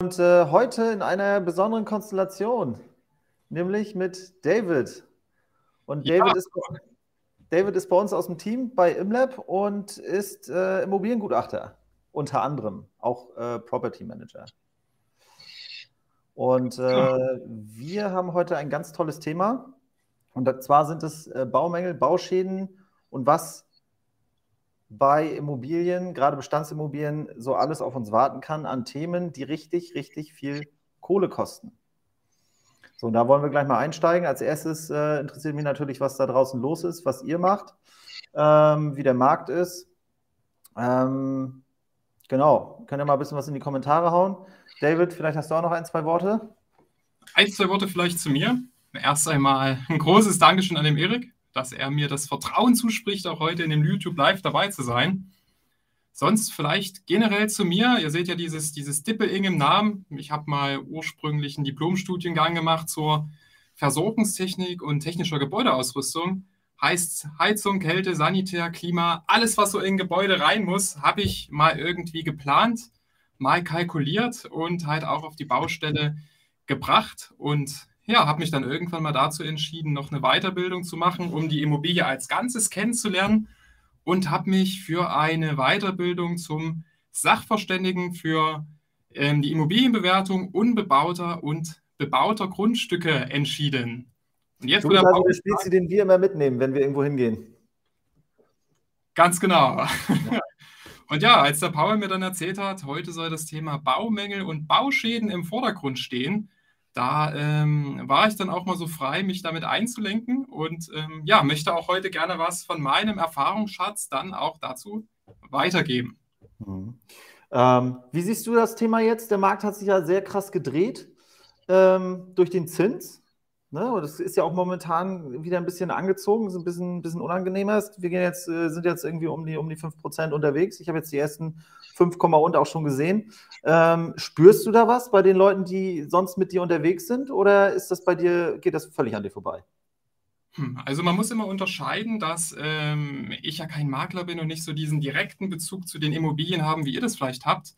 Und äh, heute in einer besonderen Konstellation, nämlich mit David. Und David, ja. ist, David ist bei uns aus dem Team bei ImLab und ist äh, Immobiliengutachter, unter anderem auch äh, Property Manager. Und äh, wir haben heute ein ganz tolles Thema. Und zwar sind es äh, Baumängel, Bauschäden und was bei Immobilien, gerade Bestandsimmobilien, so alles auf uns warten kann an Themen, die richtig, richtig viel Kohle kosten. So, und da wollen wir gleich mal einsteigen. Als erstes äh, interessiert mich natürlich, was da draußen los ist, was ihr macht, ähm, wie der Markt ist. Ähm, genau, könnt ihr mal ein bisschen was in die Kommentare hauen. David, vielleicht hast du auch noch ein, zwei Worte. Ein, zwei Worte vielleicht zu mir. Erst einmal ein großes Dankeschön an den Erik dass er mir das Vertrauen zuspricht, auch heute in dem YouTube Live dabei zu sein. Sonst vielleicht generell zu mir. Ihr seht ja dieses, dieses Dippel-Ing im Namen. Ich habe mal ursprünglich einen Diplomstudiengang gemacht zur Versorgungstechnik und technischer Gebäudeausrüstung. Heißt Heizung, Kälte, Sanitär, Klima, alles, was so in Gebäude rein muss, habe ich mal irgendwie geplant, mal kalkuliert und halt auch auf die Baustelle gebracht. Und ja, habe mich dann irgendwann mal dazu entschieden, noch eine Weiterbildung zu machen, um die Immobilie als Ganzes kennenzulernen und habe mich für eine Weiterbildung zum Sachverständigen für ähm, die Immobilienbewertung unbebauter und bebauter Grundstücke entschieden. Und jetzt bist also der Spezi, den wir immer mitnehmen, wenn wir irgendwo hingehen. Ganz genau. Und ja, als der Paul mir dann erzählt hat, heute soll das Thema Baumängel und Bauschäden im Vordergrund stehen, da ähm, war ich dann auch mal so frei, mich damit einzulenken und ähm, ja, möchte auch heute gerne was von meinem Erfahrungsschatz dann auch dazu weitergeben. Mhm. Ähm, wie siehst du das Thema jetzt? Der Markt hat sich ja sehr krass gedreht ähm, durch den Zins. Ne? Und das ist ja auch momentan wieder ein bisschen angezogen, ist ein bisschen, bisschen unangenehmer. Wir gehen jetzt, äh, sind jetzt irgendwie um die, um die 5% unterwegs. Ich habe jetzt die ersten 5, und auch schon gesehen. Ähm, spürst du da was bei den Leuten, die sonst mit dir unterwegs sind? Oder ist das bei dir, geht das völlig an dir vorbei? Hm, also man muss immer unterscheiden, dass ähm, ich ja kein Makler bin und nicht so diesen direkten Bezug zu den Immobilien haben, wie ihr das vielleicht habt.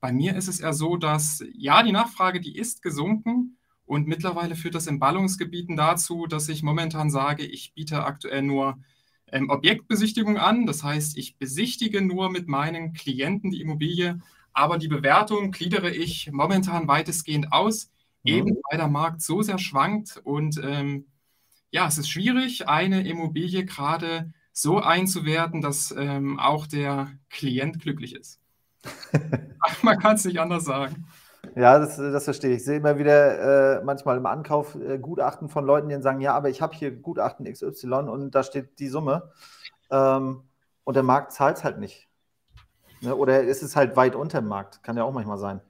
Bei mir ist es eher so, dass ja, die Nachfrage, die ist gesunken und mittlerweile führt das in Ballungsgebieten dazu, dass ich momentan sage, ich biete aktuell nur ähm, Objektbesichtigung an. Das heißt, ich besichtige nur mit meinen Klienten die Immobilie, aber die Bewertung gliedere ich momentan weitestgehend aus, mhm. eben weil der Markt so sehr schwankt. Und ähm, ja, es ist schwierig, eine Immobilie gerade so einzuwerten, dass ähm, auch der Klient glücklich ist. Man kann es nicht anders sagen. Ja, das, das verstehe ich. Ich sehe immer wieder äh, manchmal im Ankauf äh, Gutachten von Leuten, die sagen, ja, aber ich habe hier Gutachten XY und da steht die Summe. Ähm, und der Markt zahlt es halt nicht. Ne? Oder ist es halt weit unter dem Markt? Kann ja auch manchmal sein.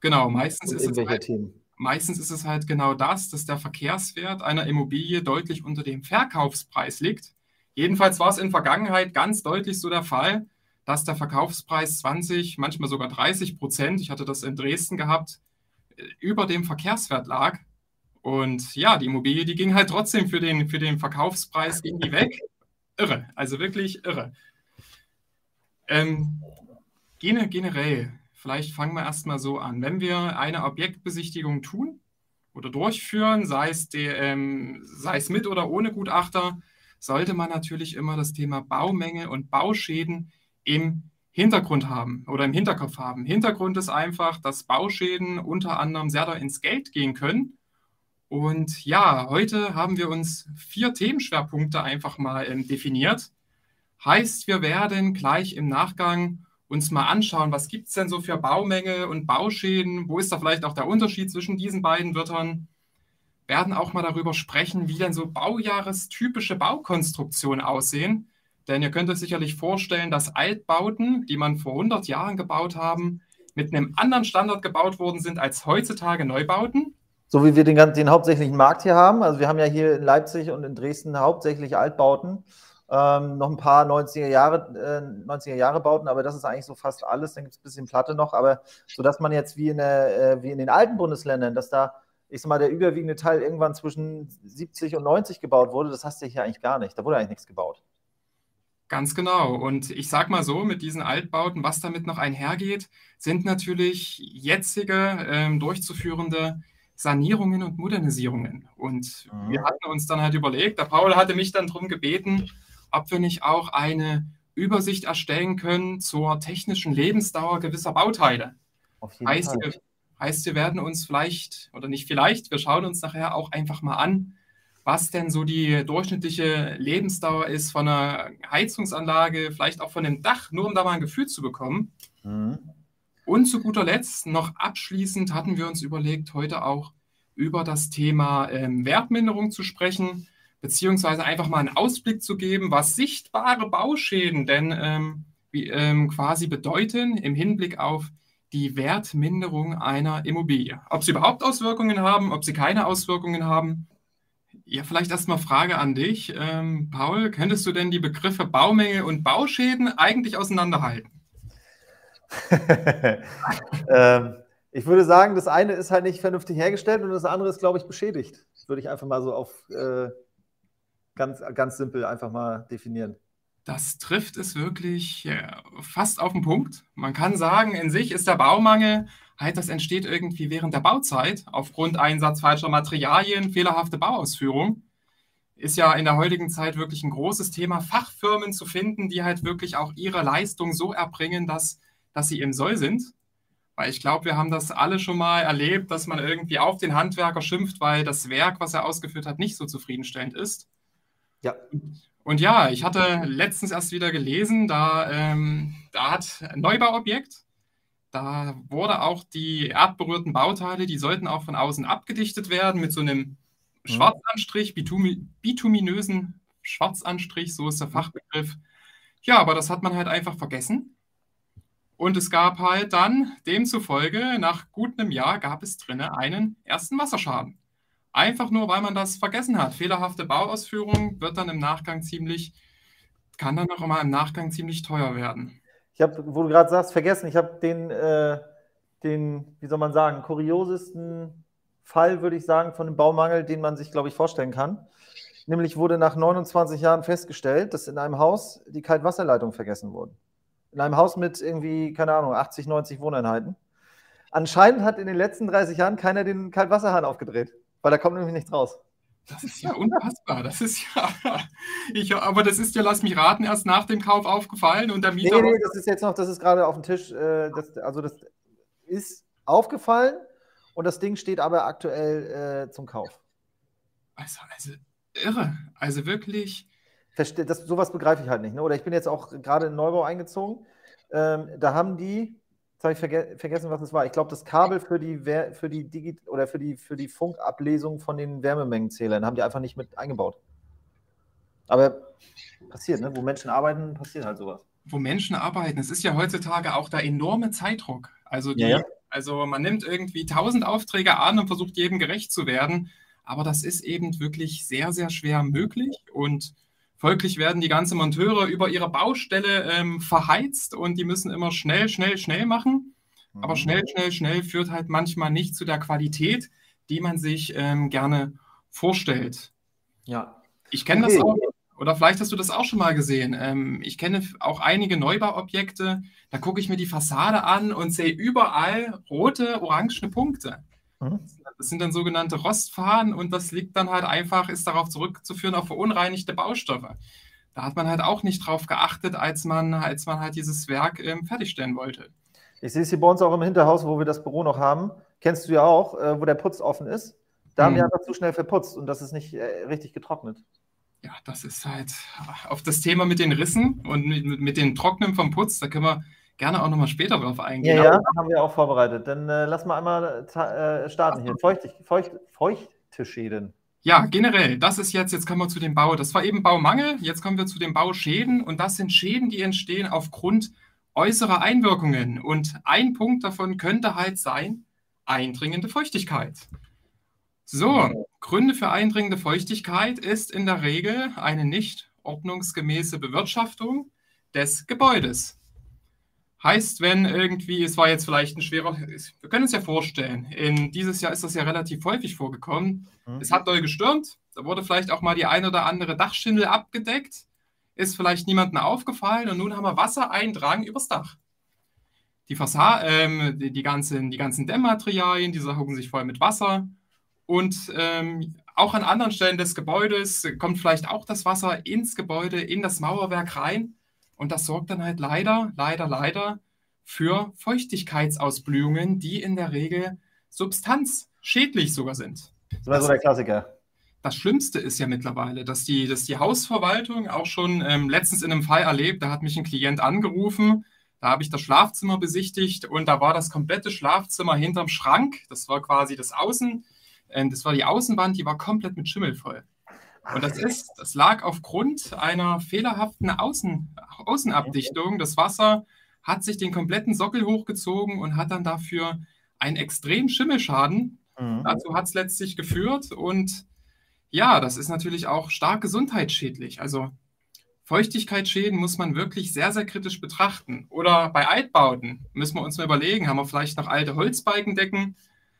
Genau, meistens ist, es halt, meistens ist es halt genau das, dass der Verkehrswert einer Immobilie deutlich unter dem Verkaufspreis liegt. Jedenfalls war es in Vergangenheit ganz deutlich so der Fall dass der Verkaufspreis 20, manchmal sogar 30 Prozent, ich hatte das in Dresden gehabt, äh, über dem Verkehrswert lag. Und ja, die Immobilie, die ging halt trotzdem für den, für den Verkaufspreis ging die weg. Irre, also wirklich irre. Ähm, generell, vielleicht fangen wir erstmal so an. Wenn wir eine Objektbesichtigung tun oder durchführen, sei es, die, ähm, sei es mit oder ohne Gutachter, sollte man natürlich immer das Thema Baumenge und Bauschäden im Hintergrund haben oder im Hinterkopf haben. Hintergrund ist einfach, dass Bauschäden unter anderem sehr da ins Geld gehen können. Und ja, heute haben wir uns vier Themenschwerpunkte einfach mal ähm, definiert. Heißt, wir werden gleich im Nachgang uns mal anschauen, was gibt es denn so für Baumängel und Bauschäden? Wo ist da vielleicht auch der Unterschied zwischen diesen beiden Wörtern? Werden auch mal darüber sprechen, wie denn so baujahrestypische Baukonstruktionen aussehen. Denn ihr könnt euch sicherlich vorstellen, dass Altbauten, die man vor 100 Jahren gebaut haben, mit einem anderen Standard gebaut worden sind als heutzutage Neubauten. So wie wir den, den hauptsächlichen Markt hier haben. Also wir haben ja hier in Leipzig und in Dresden hauptsächlich Altbauten. Ähm, noch ein paar 90er Jahre, äh, 90er Jahre Bauten, aber das ist eigentlich so fast alles. Dann gibt es ein bisschen Platte noch, aber so dass man jetzt wie in, der, äh, wie in den alten Bundesländern, dass da, ich sag mal, der überwiegende Teil irgendwann zwischen 70 und 90 gebaut wurde, das hast du hier eigentlich gar nicht. Da wurde eigentlich nichts gebaut. Ganz genau. Und ich sage mal so, mit diesen Altbauten, was damit noch einhergeht, sind natürlich jetzige ähm, durchzuführende Sanierungen und Modernisierungen. Und mhm. wir hatten uns dann halt überlegt, der Paul hatte mich dann darum gebeten, ob wir nicht auch eine Übersicht erstellen können zur technischen Lebensdauer gewisser Bauteile. heißt, wir, heißt, wir werden uns vielleicht, oder nicht vielleicht, wir schauen uns nachher auch einfach mal an, was denn so die durchschnittliche Lebensdauer ist von einer Heizungsanlage, vielleicht auch von einem Dach, nur um da mal ein Gefühl zu bekommen. Mhm. Und zu guter Letzt, noch abschließend, hatten wir uns überlegt, heute auch über das Thema ähm, Wertminderung zu sprechen, beziehungsweise einfach mal einen Ausblick zu geben, was sichtbare Bauschäden denn ähm, wie, ähm, quasi bedeuten im Hinblick auf die Wertminderung einer Immobilie. Ob sie überhaupt Auswirkungen haben, ob sie keine Auswirkungen haben ja, vielleicht erstmal Frage an dich. Ähm, Paul, könntest du denn die Begriffe Baumenge und Bauschäden eigentlich auseinanderhalten? ähm, ich würde sagen, das eine ist halt nicht vernünftig hergestellt und das andere ist, glaube ich, beschädigt. Das würde ich einfach mal so auf äh, ganz, ganz simpel einfach mal definieren. Das trifft es wirklich ja, fast auf den Punkt. Man kann sagen, in sich ist der Baumangel halt, das entsteht irgendwie während der Bauzeit aufgrund Einsatz falscher Materialien, fehlerhafte Bauausführung. Ist ja in der heutigen Zeit wirklich ein großes Thema, Fachfirmen zu finden, die halt wirklich auch ihre Leistung so erbringen, dass, dass sie im Soll sind. Weil ich glaube, wir haben das alle schon mal erlebt, dass man irgendwie auf den Handwerker schimpft, weil das Werk, was er ausgeführt hat, nicht so zufriedenstellend ist. Ja. Und ja, ich hatte letztens erst wieder gelesen, da, ähm, da hat ein Neubauobjekt, da wurde auch die erdberührten Bauteile, die sollten auch von außen abgedichtet werden mit so einem mhm. Schwarzanstrich, bitumi bituminösen Schwarzanstrich, so ist der Fachbegriff. Ja, aber das hat man halt einfach vergessen. Und es gab halt dann demzufolge, nach gut einem Jahr gab es drinnen einen ersten Wasserschaden. Einfach nur, weil man das vergessen hat. Fehlerhafte Bauausführung wird dann im Nachgang ziemlich, kann dann auch immer im Nachgang ziemlich teuer werden ich habe, wo du gerade sagst, vergessen, ich habe den, äh, den, wie soll man sagen, kuriosesten Fall, würde ich sagen, von dem Baumangel, den man sich, glaube ich, vorstellen kann. Nämlich wurde nach 29 Jahren festgestellt, dass in einem Haus die Kaltwasserleitungen vergessen wurden. In einem Haus mit irgendwie, keine Ahnung, 80, 90 Wohneinheiten. Anscheinend hat in den letzten 30 Jahren keiner den Kaltwasserhahn aufgedreht, weil da kommt nämlich nichts raus. Das ist ja unfassbar. Das ist ja. Ich, aber das ist ja, lass mich raten, erst nach dem Kauf aufgefallen und der Mieter. Nee, nee, das ist jetzt noch, das ist gerade auf dem Tisch. Äh, das, also, das ist aufgefallen und das Ding steht aber aktuell äh, zum Kauf. Also, also irre. Also wirklich. Verste das, sowas begreife ich halt nicht. Ne? Oder ich bin jetzt auch gerade in Neubau eingezogen. Ähm, da haben die Jetzt habe ich verge vergessen, was es war. Ich glaube, das Kabel für die, für die Digi oder für die, für die Funkablesung von den Wärmemengenzählern haben die einfach nicht mit eingebaut. Aber passiert, ne? Wo Menschen arbeiten, passiert halt sowas. Wo Menschen arbeiten, es ist ja heutzutage auch der enorme Zeitdruck. Also, die, ja, ja. also man nimmt irgendwie tausend Aufträge an und versucht jedem gerecht zu werden. Aber das ist eben wirklich sehr, sehr schwer möglich und Folglich werden die ganzen Monteure über ihre Baustelle ähm, verheizt und die müssen immer schnell, schnell, schnell machen. Mhm. Aber schnell, schnell, schnell führt halt manchmal nicht zu der Qualität, die man sich ähm, gerne vorstellt. Ja. Ich kenne okay. das auch, oder vielleicht hast du das auch schon mal gesehen. Ähm, ich kenne auch einige Neubauobjekte, da gucke ich mir die Fassade an und sehe überall rote, orangene Punkte. Mhm. Das sind dann sogenannte Rostfahren und das liegt dann halt einfach, ist darauf zurückzuführen auf verunreinigte Baustoffe. Da hat man halt auch nicht drauf geachtet, als man, als man halt dieses Werk ähm, fertigstellen wollte. Ich sehe es hier bei uns auch im Hinterhaus, wo wir das Büro noch haben. Kennst du ja auch, äh, wo der Putz offen ist. Da hm. haben wir mhm. einfach zu schnell verputzt und das ist nicht äh, richtig getrocknet. Ja, das ist halt auf das Thema mit den Rissen und mit, mit den Trocknen vom Putz, da können wir gerne auch nochmal später drauf eingehen. Ja, ja, haben wir auch vorbereitet. Dann äh, lass mal einmal äh, starten hier. Feucht, feucht, feuchte Schäden. Ja, generell, das ist jetzt, jetzt kommen wir zu dem Bau. Das war eben Baumangel, jetzt kommen wir zu den Bauschäden und das sind Schäden, die entstehen aufgrund äußerer Einwirkungen. Und ein Punkt davon könnte halt sein, eindringende Feuchtigkeit. So, Gründe für eindringende Feuchtigkeit ist in der Regel eine nicht ordnungsgemäße Bewirtschaftung des Gebäudes. Heißt, wenn irgendwie, es war jetzt vielleicht ein schwerer, wir können uns ja vorstellen, in dieses Jahr ist das ja relativ häufig vorgekommen. Mhm. Es hat doll gestürmt, da wurde vielleicht auch mal die ein oder andere Dachschindel abgedeckt. ist vielleicht niemandem aufgefallen und nun haben wir Wassereindrang übers Dach. Die, Fassade, ähm, die, die, ganzen, die ganzen Dämmmaterialien, die saugen sich voll mit Wasser und ähm, auch an anderen Stellen des Gebäudes kommt vielleicht auch das Wasser ins Gebäude, in das Mauerwerk rein und das sorgt dann halt leider, leider, leider für Feuchtigkeitsausblühungen, die in der Regel substanzschädlich sogar sind. Das war so der Klassiker. Das Schlimmste ist ja mittlerweile, dass die, dass die Hausverwaltung auch schon ähm, letztens in einem Fall erlebt, da hat mich ein Klient angerufen, da habe ich das Schlafzimmer besichtigt und da war das komplette Schlafzimmer hinterm Schrank. Das war quasi das Außen, äh, das war die Außenwand, die war komplett mit Schimmel voll. Und das ist, das lag aufgrund einer fehlerhaften Außen, Außenabdichtung. Das Wasser hat sich den kompletten Sockel hochgezogen und hat dann dafür einen extremen Schimmelschaden. Mhm. Dazu hat es letztlich geführt und ja, das ist natürlich auch stark gesundheitsschädlich. Also Feuchtigkeitsschäden muss man wirklich sehr, sehr kritisch betrachten. Oder bei Altbauten müssen wir uns mal überlegen, haben wir vielleicht noch alte Holzbalkendecken?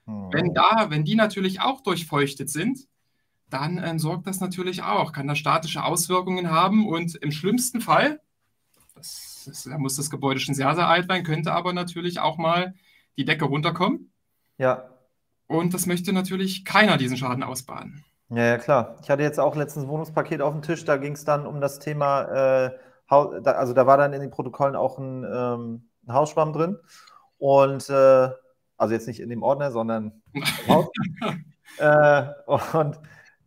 Mhm. Wenn da, wenn die natürlich auch durchfeuchtet sind, dann äh, sorgt das natürlich auch, kann das statische Auswirkungen haben und im schlimmsten Fall, das, das, da muss das Gebäude schon sehr, sehr alt sein, könnte aber natürlich auch mal die Decke runterkommen. Ja. Und das möchte natürlich keiner diesen Schaden ausbaden. Ja, ja, klar. Ich hatte jetzt auch letztens ein Wohnungspaket auf dem Tisch, da ging es dann um das Thema, äh, also da war dann in den Protokollen auch ein, ähm, ein Hausschwamm drin. Und äh, also jetzt nicht in dem Ordner, sondern im Haus. äh, und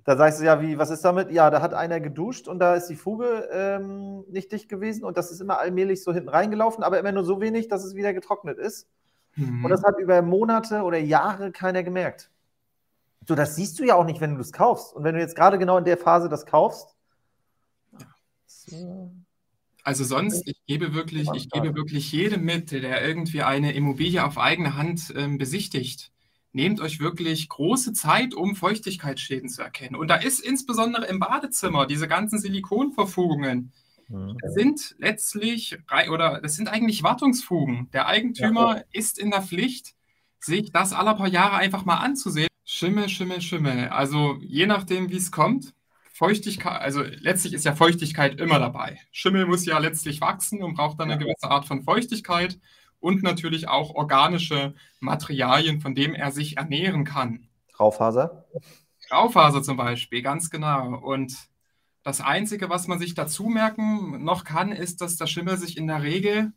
da sagst du ja, wie, was ist damit? Ja, da hat einer geduscht und da ist die Fuge ähm, nicht dicht gewesen und das ist immer allmählich so hinten reingelaufen, aber immer nur so wenig, dass es wieder getrocknet ist. Mhm. Und das hat über Monate oder Jahre keiner gemerkt. So, das siehst du ja auch nicht, wenn du es kaufst. Und wenn du jetzt gerade genau in der Phase das kaufst. Also sonst, ich gebe wirklich, ich gebe wirklich jedem mit, der irgendwie eine Immobilie auf eigene Hand ähm, besichtigt. Nehmt euch wirklich große Zeit, um Feuchtigkeitsschäden zu erkennen. Und da ist insbesondere im Badezimmer diese ganzen Silikonverfugungen, mhm. das sind letztlich oder das sind eigentlich Wartungsfugen. Der Eigentümer ja. ist in der Pflicht, sich das alle paar Jahre einfach mal anzusehen. Schimmel, Schimmel, Schimmel. Also je nachdem, wie es kommt. Feuchtigkeit, also letztlich ist ja Feuchtigkeit immer dabei. Schimmel muss ja letztlich wachsen und braucht dann eine gewisse Art von Feuchtigkeit und natürlich auch organische Materialien, von denen er sich ernähren kann. Raufaser? Raufaser zum Beispiel, ganz genau. Und das Einzige, was man sich dazu merken noch kann, ist, dass der Schimmel sich in der Regel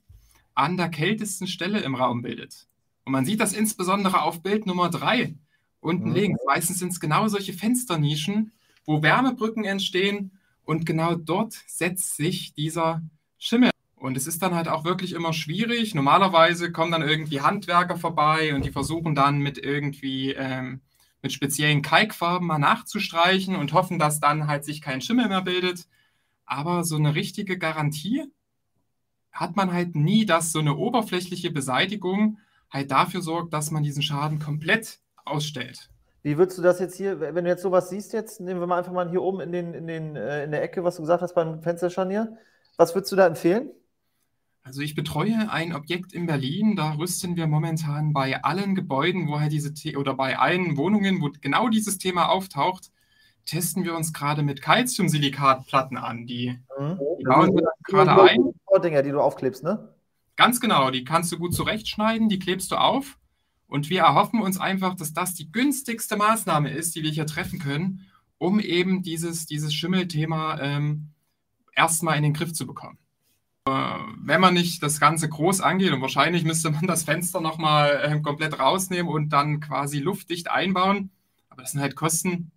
an der kältesten Stelle im Raum bildet. Und man sieht das insbesondere auf Bild Nummer 3 unten mhm. links. Meistens sind es genau solche Fensternischen, wo Wärmebrücken entstehen und genau dort setzt sich dieser Schimmel. Und es ist dann halt auch wirklich immer schwierig. Normalerweise kommen dann irgendwie Handwerker vorbei und die versuchen dann mit irgendwie ähm, mit speziellen Kalkfarben mal nachzustreichen und hoffen, dass dann halt sich kein Schimmel mehr bildet. Aber so eine richtige Garantie hat man halt nie, dass so eine oberflächliche Beseitigung halt dafür sorgt, dass man diesen Schaden komplett ausstellt. Wie würdest du das jetzt hier, wenn du jetzt sowas siehst, jetzt nehmen wir mal einfach mal hier oben in, den, in, den, äh, in der Ecke, was du gesagt hast beim Fensterscharnier. Was würdest du da empfehlen? Also ich betreue ein Objekt in Berlin, da rüsten wir momentan bei allen Gebäuden, wo halt diese The oder bei allen Wohnungen, wo genau dieses Thema auftaucht, testen wir uns gerade mit Calciumsilikatplatten an. Die, mhm. die bauen wir gerade ein. Dinger, die du aufklebst, ne? Ganz genau, die kannst du gut zurechtschneiden, die klebst du auf und wir erhoffen uns einfach, dass das die günstigste Maßnahme ist, die wir hier treffen können, um eben dieses, dieses Schimmelthema ähm, erstmal in den Griff zu bekommen. Wenn man nicht das Ganze groß angeht, und wahrscheinlich müsste man das Fenster nochmal äh, komplett rausnehmen und dann quasi luftdicht einbauen, aber das sind halt Kosten,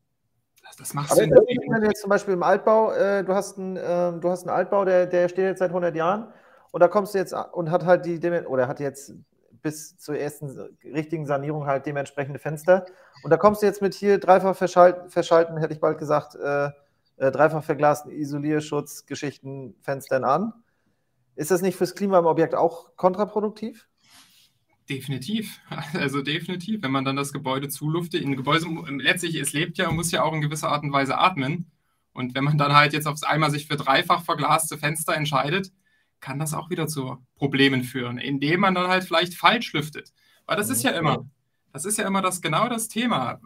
das, das macht Sinn. Wenn du jetzt zum Beispiel im Altbau, äh, du, hast einen, äh, du hast einen Altbau, der, der steht jetzt seit 100 Jahren und da kommst du jetzt und hat halt die, oder hat jetzt bis zur ersten richtigen Sanierung halt dementsprechende Fenster. Und da kommst du jetzt mit hier dreifach verschalten, verschalten hätte ich bald gesagt, äh, äh, dreifach verglasten Isolierschutzgeschichten, Fenstern an. Ist das nicht fürs Klima im Objekt auch kontraproduktiv? Definitiv. Also definitiv. Wenn man dann das Gebäude zuluftet, in Gebäude, letztlich, es lebt ja und muss ja auch in gewisser Art und Weise atmen. Und wenn man dann halt jetzt aufs einmal sich für dreifach verglaste Fenster entscheidet, kann das auch wieder zu Problemen führen, indem man dann halt vielleicht falsch lüftet. Weil das ist ja immer, das ist ja immer das genau das Thema.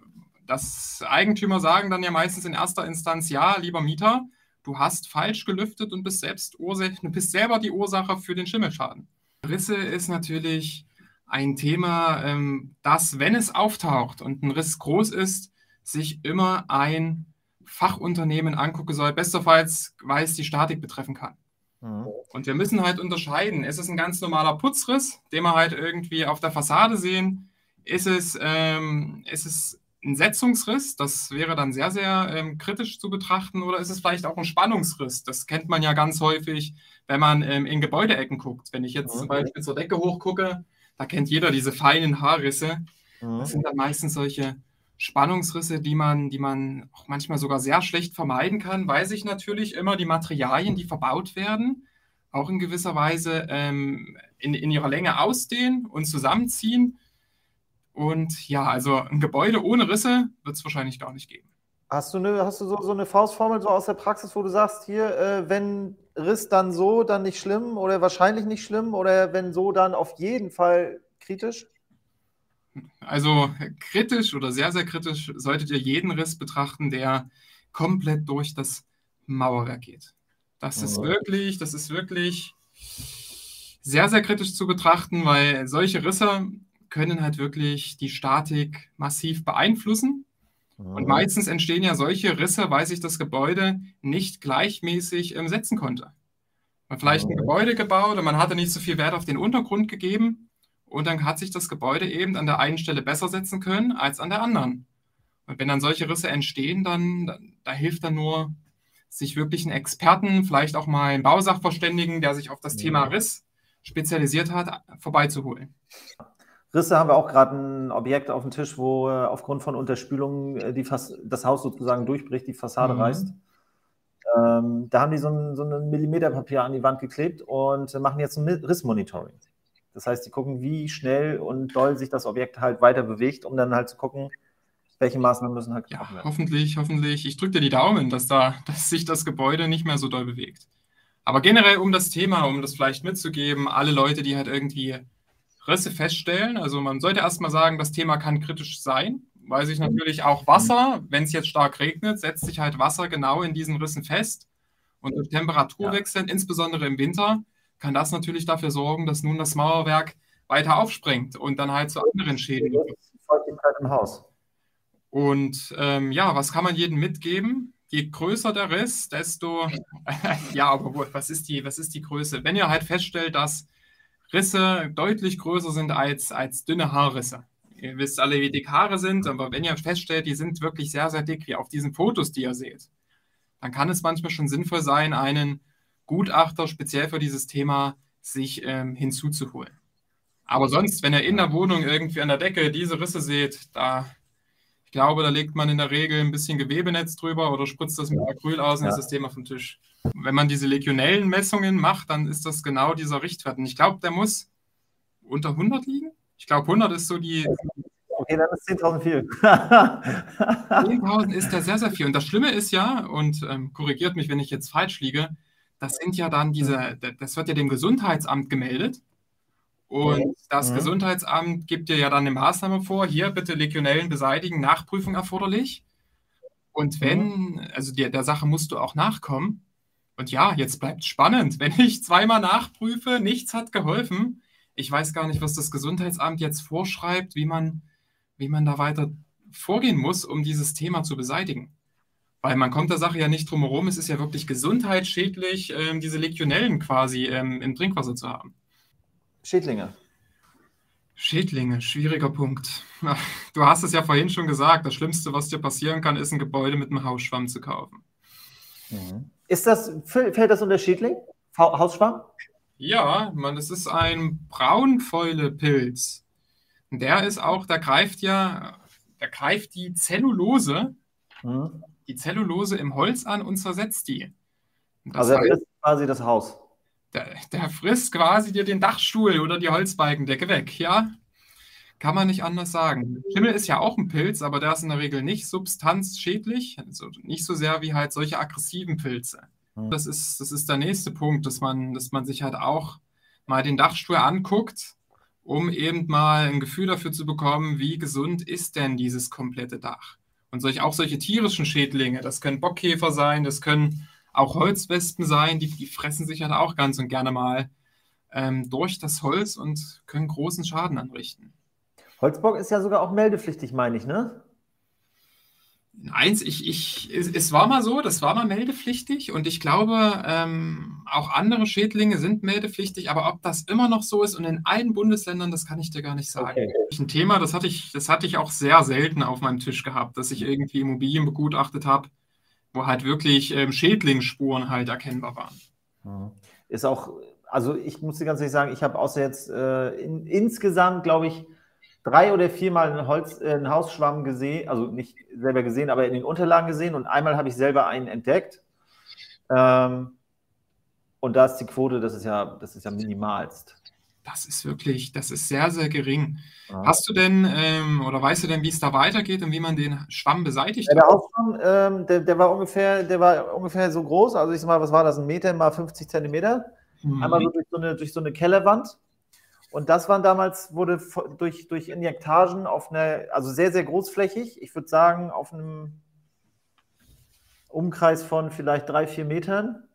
Das Eigentümer sagen dann ja meistens in erster Instanz, ja, lieber Mieter, du hast falsch gelüftet und bist selbst Ursache, du bist selber die Ursache für den Schimmelschaden. Risse ist natürlich ein Thema, ähm, das, wenn es auftaucht und ein Riss groß ist, sich immer ein Fachunternehmen angucken soll, bestenfalls, weil es die Statik betreffen kann. Mhm. Und wir müssen halt unterscheiden, ist es ein ganz normaler Putzriss, den wir halt irgendwie auf der Fassade sehen? Ist es, ähm, ist es ein Setzungsriss? Das wäre dann sehr, sehr ähm, kritisch zu betrachten. Oder ist es vielleicht auch ein Spannungsriss? Das kennt man ja ganz häufig, wenn man ähm, in Gebäudeecken guckt. Wenn ich jetzt mhm. zum Beispiel zur Decke hochgucke, da kennt jeder diese feinen Haarrisse. Mhm. Das sind dann meistens solche Spannungsrisse, die man, die man auch manchmal sogar sehr schlecht vermeiden kann, weil sich natürlich immer die Materialien, die verbaut werden, auch in gewisser Weise ähm, in, in ihrer Länge ausdehnen und zusammenziehen. Und ja, also ein Gebäude ohne Risse wird es wahrscheinlich gar nicht geben. Hast du, eine, hast du so, so eine Faustformel so aus der Praxis, wo du sagst, hier, äh, wenn Riss dann so, dann nicht schlimm oder wahrscheinlich nicht schlimm oder wenn so, dann auf jeden Fall kritisch? Also kritisch oder sehr, sehr kritisch solltet ihr jeden Riss betrachten, der komplett durch das Mauerwerk geht. Das ist wirklich, das ist wirklich sehr, sehr kritisch zu betrachten, weil solche Risse können halt wirklich die Statik massiv beeinflussen. Und meistens entstehen ja solche Risse, weil sich das Gebäude nicht gleichmäßig ähm, setzen konnte. Man hat vielleicht ein Gebäude gebaut und man hatte nicht so viel Wert auf den Untergrund gegeben und dann hat sich das Gebäude eben an der einen Stelle besser setzen können als an der anderen. Und wenn dann solche Risse entstehen, dann, dann da hilft dann nur, sich wirklich einen Experten, vielleicht auch mal einen Bausachverständigen, der sich auf das ja. Thema Riss spezialisiert hat, vorbeizuholen. Risse haben wir auch gerade ein Objekt auf dem Tisch, wo äh, aufgrund von Unterspülung äh, die das Haus sozusagen durchbricht, die Fassade mhm. reißt. Ähm, da haben die so ein, so ein Millimeterpapier an die Wand geklebt und machen jetzt ein Rissmonitoring. Das heißt, die gucken, wie schnell und doll sich das Objekt halt weiter bewegt, um dann halt zu gucken, welche Maßnahmen müssen halt getroffen ja, werden. Hoffentlich, hoffentlich. Ich drücke dir die Daumen, dass da, dass sich das Gebäude nicht mehr so doll bewegt. Aber generell um das Thema, um das vielleicht mitzugeben, alle Leute, die halt irgendwie Risse feststellen, also man sollte erstmal sagen, das Thema kann kritisch sein, weil sich natürlich auch Wasser, wenn es jetzt stark regnet, setzt sich halt Wasser genau in diesen Rissen fest. Und durch Temperaturwechsel, ja. insbesondere im Winter, kann das natürlich dafür sorgen, dass nun das Mauerwerk weiter aufspringt und dann halt zu anderen Schäden im Haus. Und ähm, ja, was kann man jedem mitgeben? Je größer der Riss, desto ja, aber was ist die, was ist die Größe? Wenn ihr halt feststellt, dass Risse deutlich größer sind als, als dünne Haarrisse. Ihr wisst alle, wie dick Haare sind, aber wenn ihr feststellt, die sind wirklich sehr, sehr dick, wie auf diesen Fotos, die ihr seht, dann kann es manchmal schon sinnvoll sein, einen Gutachter speziell für dieses Thema sich ähm, hinzuzuholen. Aber sonst, wenn ihr in der Wohnung irgendwie an der Decke diese Risse seht, da, ich glaube, da legt man in der Regel ein bisschen Gewebenetz drüber oder spritzt das mit Acryl aus und ja. ist das Thema vom Tisch. Wenn man diese legionellen Messungen macht, dann ist das genau dieser Richtwert. Und ich glaube, der muss unter 100 liegen. Ich glaube, 100 ist so die. Okay, dann ist 10.000 viel. 10.000 ist ja sehr, sehr viel. Und das Schlimme ist ja, und ähm, korrigiert mich, wenn ich jetzt falsch liege, das sind ja dann diese, das wird ja dem Gesundheitsamt gemeldet. Und das ja. Gesundheitsamt gibt dir ja dann eine Maßnahme vor, hier bitte Legionellen beseitigen, Nachprüfung erforderlich. Und wenn, also der, der Sache musst du auch nachkommen. Und ja, jetzt bleibt spannend. Wenn ich zweimal nachprüfe, nichts hat geholfen. Ich weiß gar nicht, was das Gesundheitsamt jetzt vorschreibt, wie man, wie man da weiter vorgehen muss, um dieses Thema zu beseitigen. Weil man kommt der Sache ja nicht drum herum, es ist ja wirklich gesundheitsschädlich, ähm, diese Legionellen quasi ähm, im Trinkwasser zu haben. Schädlinge. Schädlinge, schwieriger Punkt. Du hast es ja vorhin schon gesagt, das Schlimmste, was dir passieren kann, ist ein Gebäude mit einem Hausschwamm zu kaufen. Mhm. Ist das, fällt das unter Schädling? Hausschwamm? Ja, man, es ist ein Braunfäulepilz. Der ist auch, der greift ja, der greift die Zellulose mhm die Zellulose im Holz an und zersetzt die. also er frisst quasi das Haus. Der, der, frisst quasi dir den Dachstuhl oder die Holzbalkendecke weg, ja? Kann man nicht anders sagen. Schimmel ist ja auch ein Pilz, aber der ist in der Regel nicht substanzschädlich, also nicht so sehr wie halt solche aggressiven Pilze. Hm. Das, ist, das ist der nächste Punkt, dass man, dass man sich halt auch mal den Dachstuhl anguckt, um eben mal ein Gefühl dafür zu bekommen, wie gesund ist denn dieses komplette Dach. Und solch, auch solche tierischen Schädlinge, das können Bockkäfer sein, das können auch Holzwespen sein, die, die fressen sich halt auch ganz und gerne mal ähm, durch das Holz und können großen Schaden anrichten. Holzbock ist ja sogar auch meldepflichtig, meine ich, ne? Eins, ich, ich, es, es, war mal so, das war mal meldepflichtig und ich glaube, ähm, auch andere Schädlinge sind meldepflichtig, aber ob das immer noch so ist und in allen Bundesländern, das kann ich dir gar nicht sagen. Okay. Ein Thema, das hatte ich, das hatte ich auch sehr selten auf meinem Tisch gehabt, dass ich irgendwie Immobilien begutachtet habe, wo halt wirklich ähm, Schädlingsspuren halt erkennbar waren. Ist auch, also ich muss dir ganz ehrlich sagen, ich habe außer jetzt äh, in, insgesamt, glaube ich, drei oder viermal einen, Holz, äh, einen Hausschwamm gesehen, also nicht selber gesehen, aber in den Unterlagen gesehen und einmal habe ich selber einen entdeckt. Ähm, und da ist die Quote, das ist ja, das ist ja minimalst. Das ist wirklich, das ist sehr, sehr gering. Ja. Hast du denn ähm, oder weißt du denn, wie es da weitergeht und wie man den Schwamm beseitigt? Ja, der Hausschwamm, ähm, der, der, war ungefähr, der war ungefähr so groß, also ich sag mal, was war das, ein Meter mal 50 Zentimeter? Mhm. Einmal so durch so eine, durch so eine Kellerwand. Und das waren damals, wurde durch, durch Injektagen auf eine, also sehr, sehr großflächig, ich würde sagen, auf einem Umkreis von vielleicht drei, vier Metern.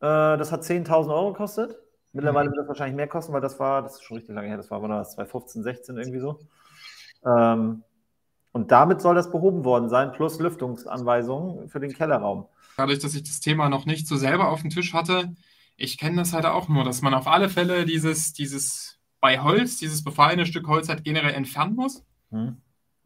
Äh, das hat 10.000 Euro gekostet. Mittlerweile mhm. wird das wahrscheinlich mehr kosten, weil das war, das ist schon richtig lange her, das war, das 2015, 16 irgendwie so. Ähm, und damit soll das behoben worden sein, plus Lüftungsanweisungen für den Kellerraum. Dadurch, dass ich das Thema noch nicht so selber auf dem Tisch hatte, ich kenne das halt auch nur, dass man auf alle Fälle dieses, dieses bei Holz, dieses befallene Stück Holz halt generell entfernen muss. Hm.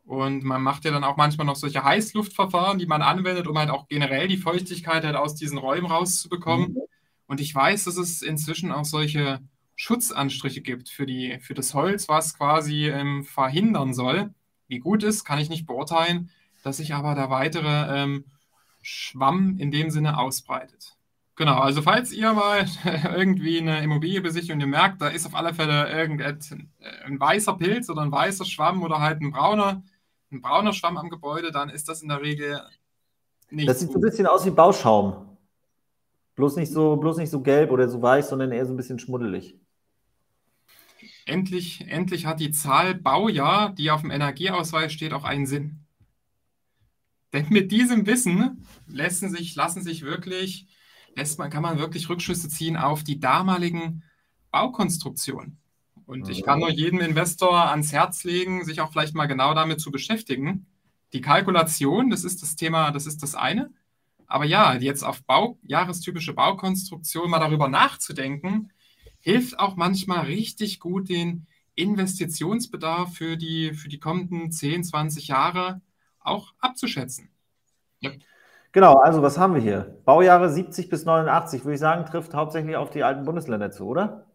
Und man macht ja dann auch manchmal noch solche Heißluftverfahren, die man anwendet, um halt auch generell die Feuchtigkeit halt aus diesen Räumen rauszubekommen. Hm. Und ich weiß, dass es inzwischen auch solche Schutzanstriche gibt für, die, für das Holz, was quasi ähm, verhindern soll. Wie gut ist, kann ich nicht beurteilen, dass sich aber der weitere ähm, Schwamm in dem Sinne ausbreitet. Genau, also falls ihr mal irgendwie eine Immobilie besichtigt und ihr merkt, da ist auf alle Fälle irgendetwas, ein weißer Pilz oder ein weißer Schwamm oder halt ein brauner, ein brauner Schwamm am Gebäude, dann ist das in der Regel nicht. Das sieht so ein bisschen aus wie Bauschaum. Bloß nicht so, bloß nicht so gelb oder so weiß, sondern eher so ein bisschen schmuddelig. Endlich, endlich hat die Zahl Baujahr, die auf dem Energieausweis steht, auch einen Sinn. Denn mit diesem Wissen lassen sich, lassen sich wirklich lässt man, kann man wirklich Rückschlüsse ziehen auf die damaligen Baukonstruktionen. Und ich kann nur jedem Investor ans Herz legen, sich auch vielleicht mal genau damit zu beschäftigen. Die Kalkulation, das ist das Thema, das ist das eine. Aber ja, jetzt auf Bau, jahrestypische Baukonstruktion mal darüber nachzudenken, hilft auch manchmal richtig gut, den Investitionsbedarf für die, für die kommenden 10, 20 Jahre auch abzuschätzen. Ja. Genau, also was haben wir hier? Baujahre 70 bis 89, würde ich sagen, trifft hauptsächlich auf die alten Bundesländer zu, oder?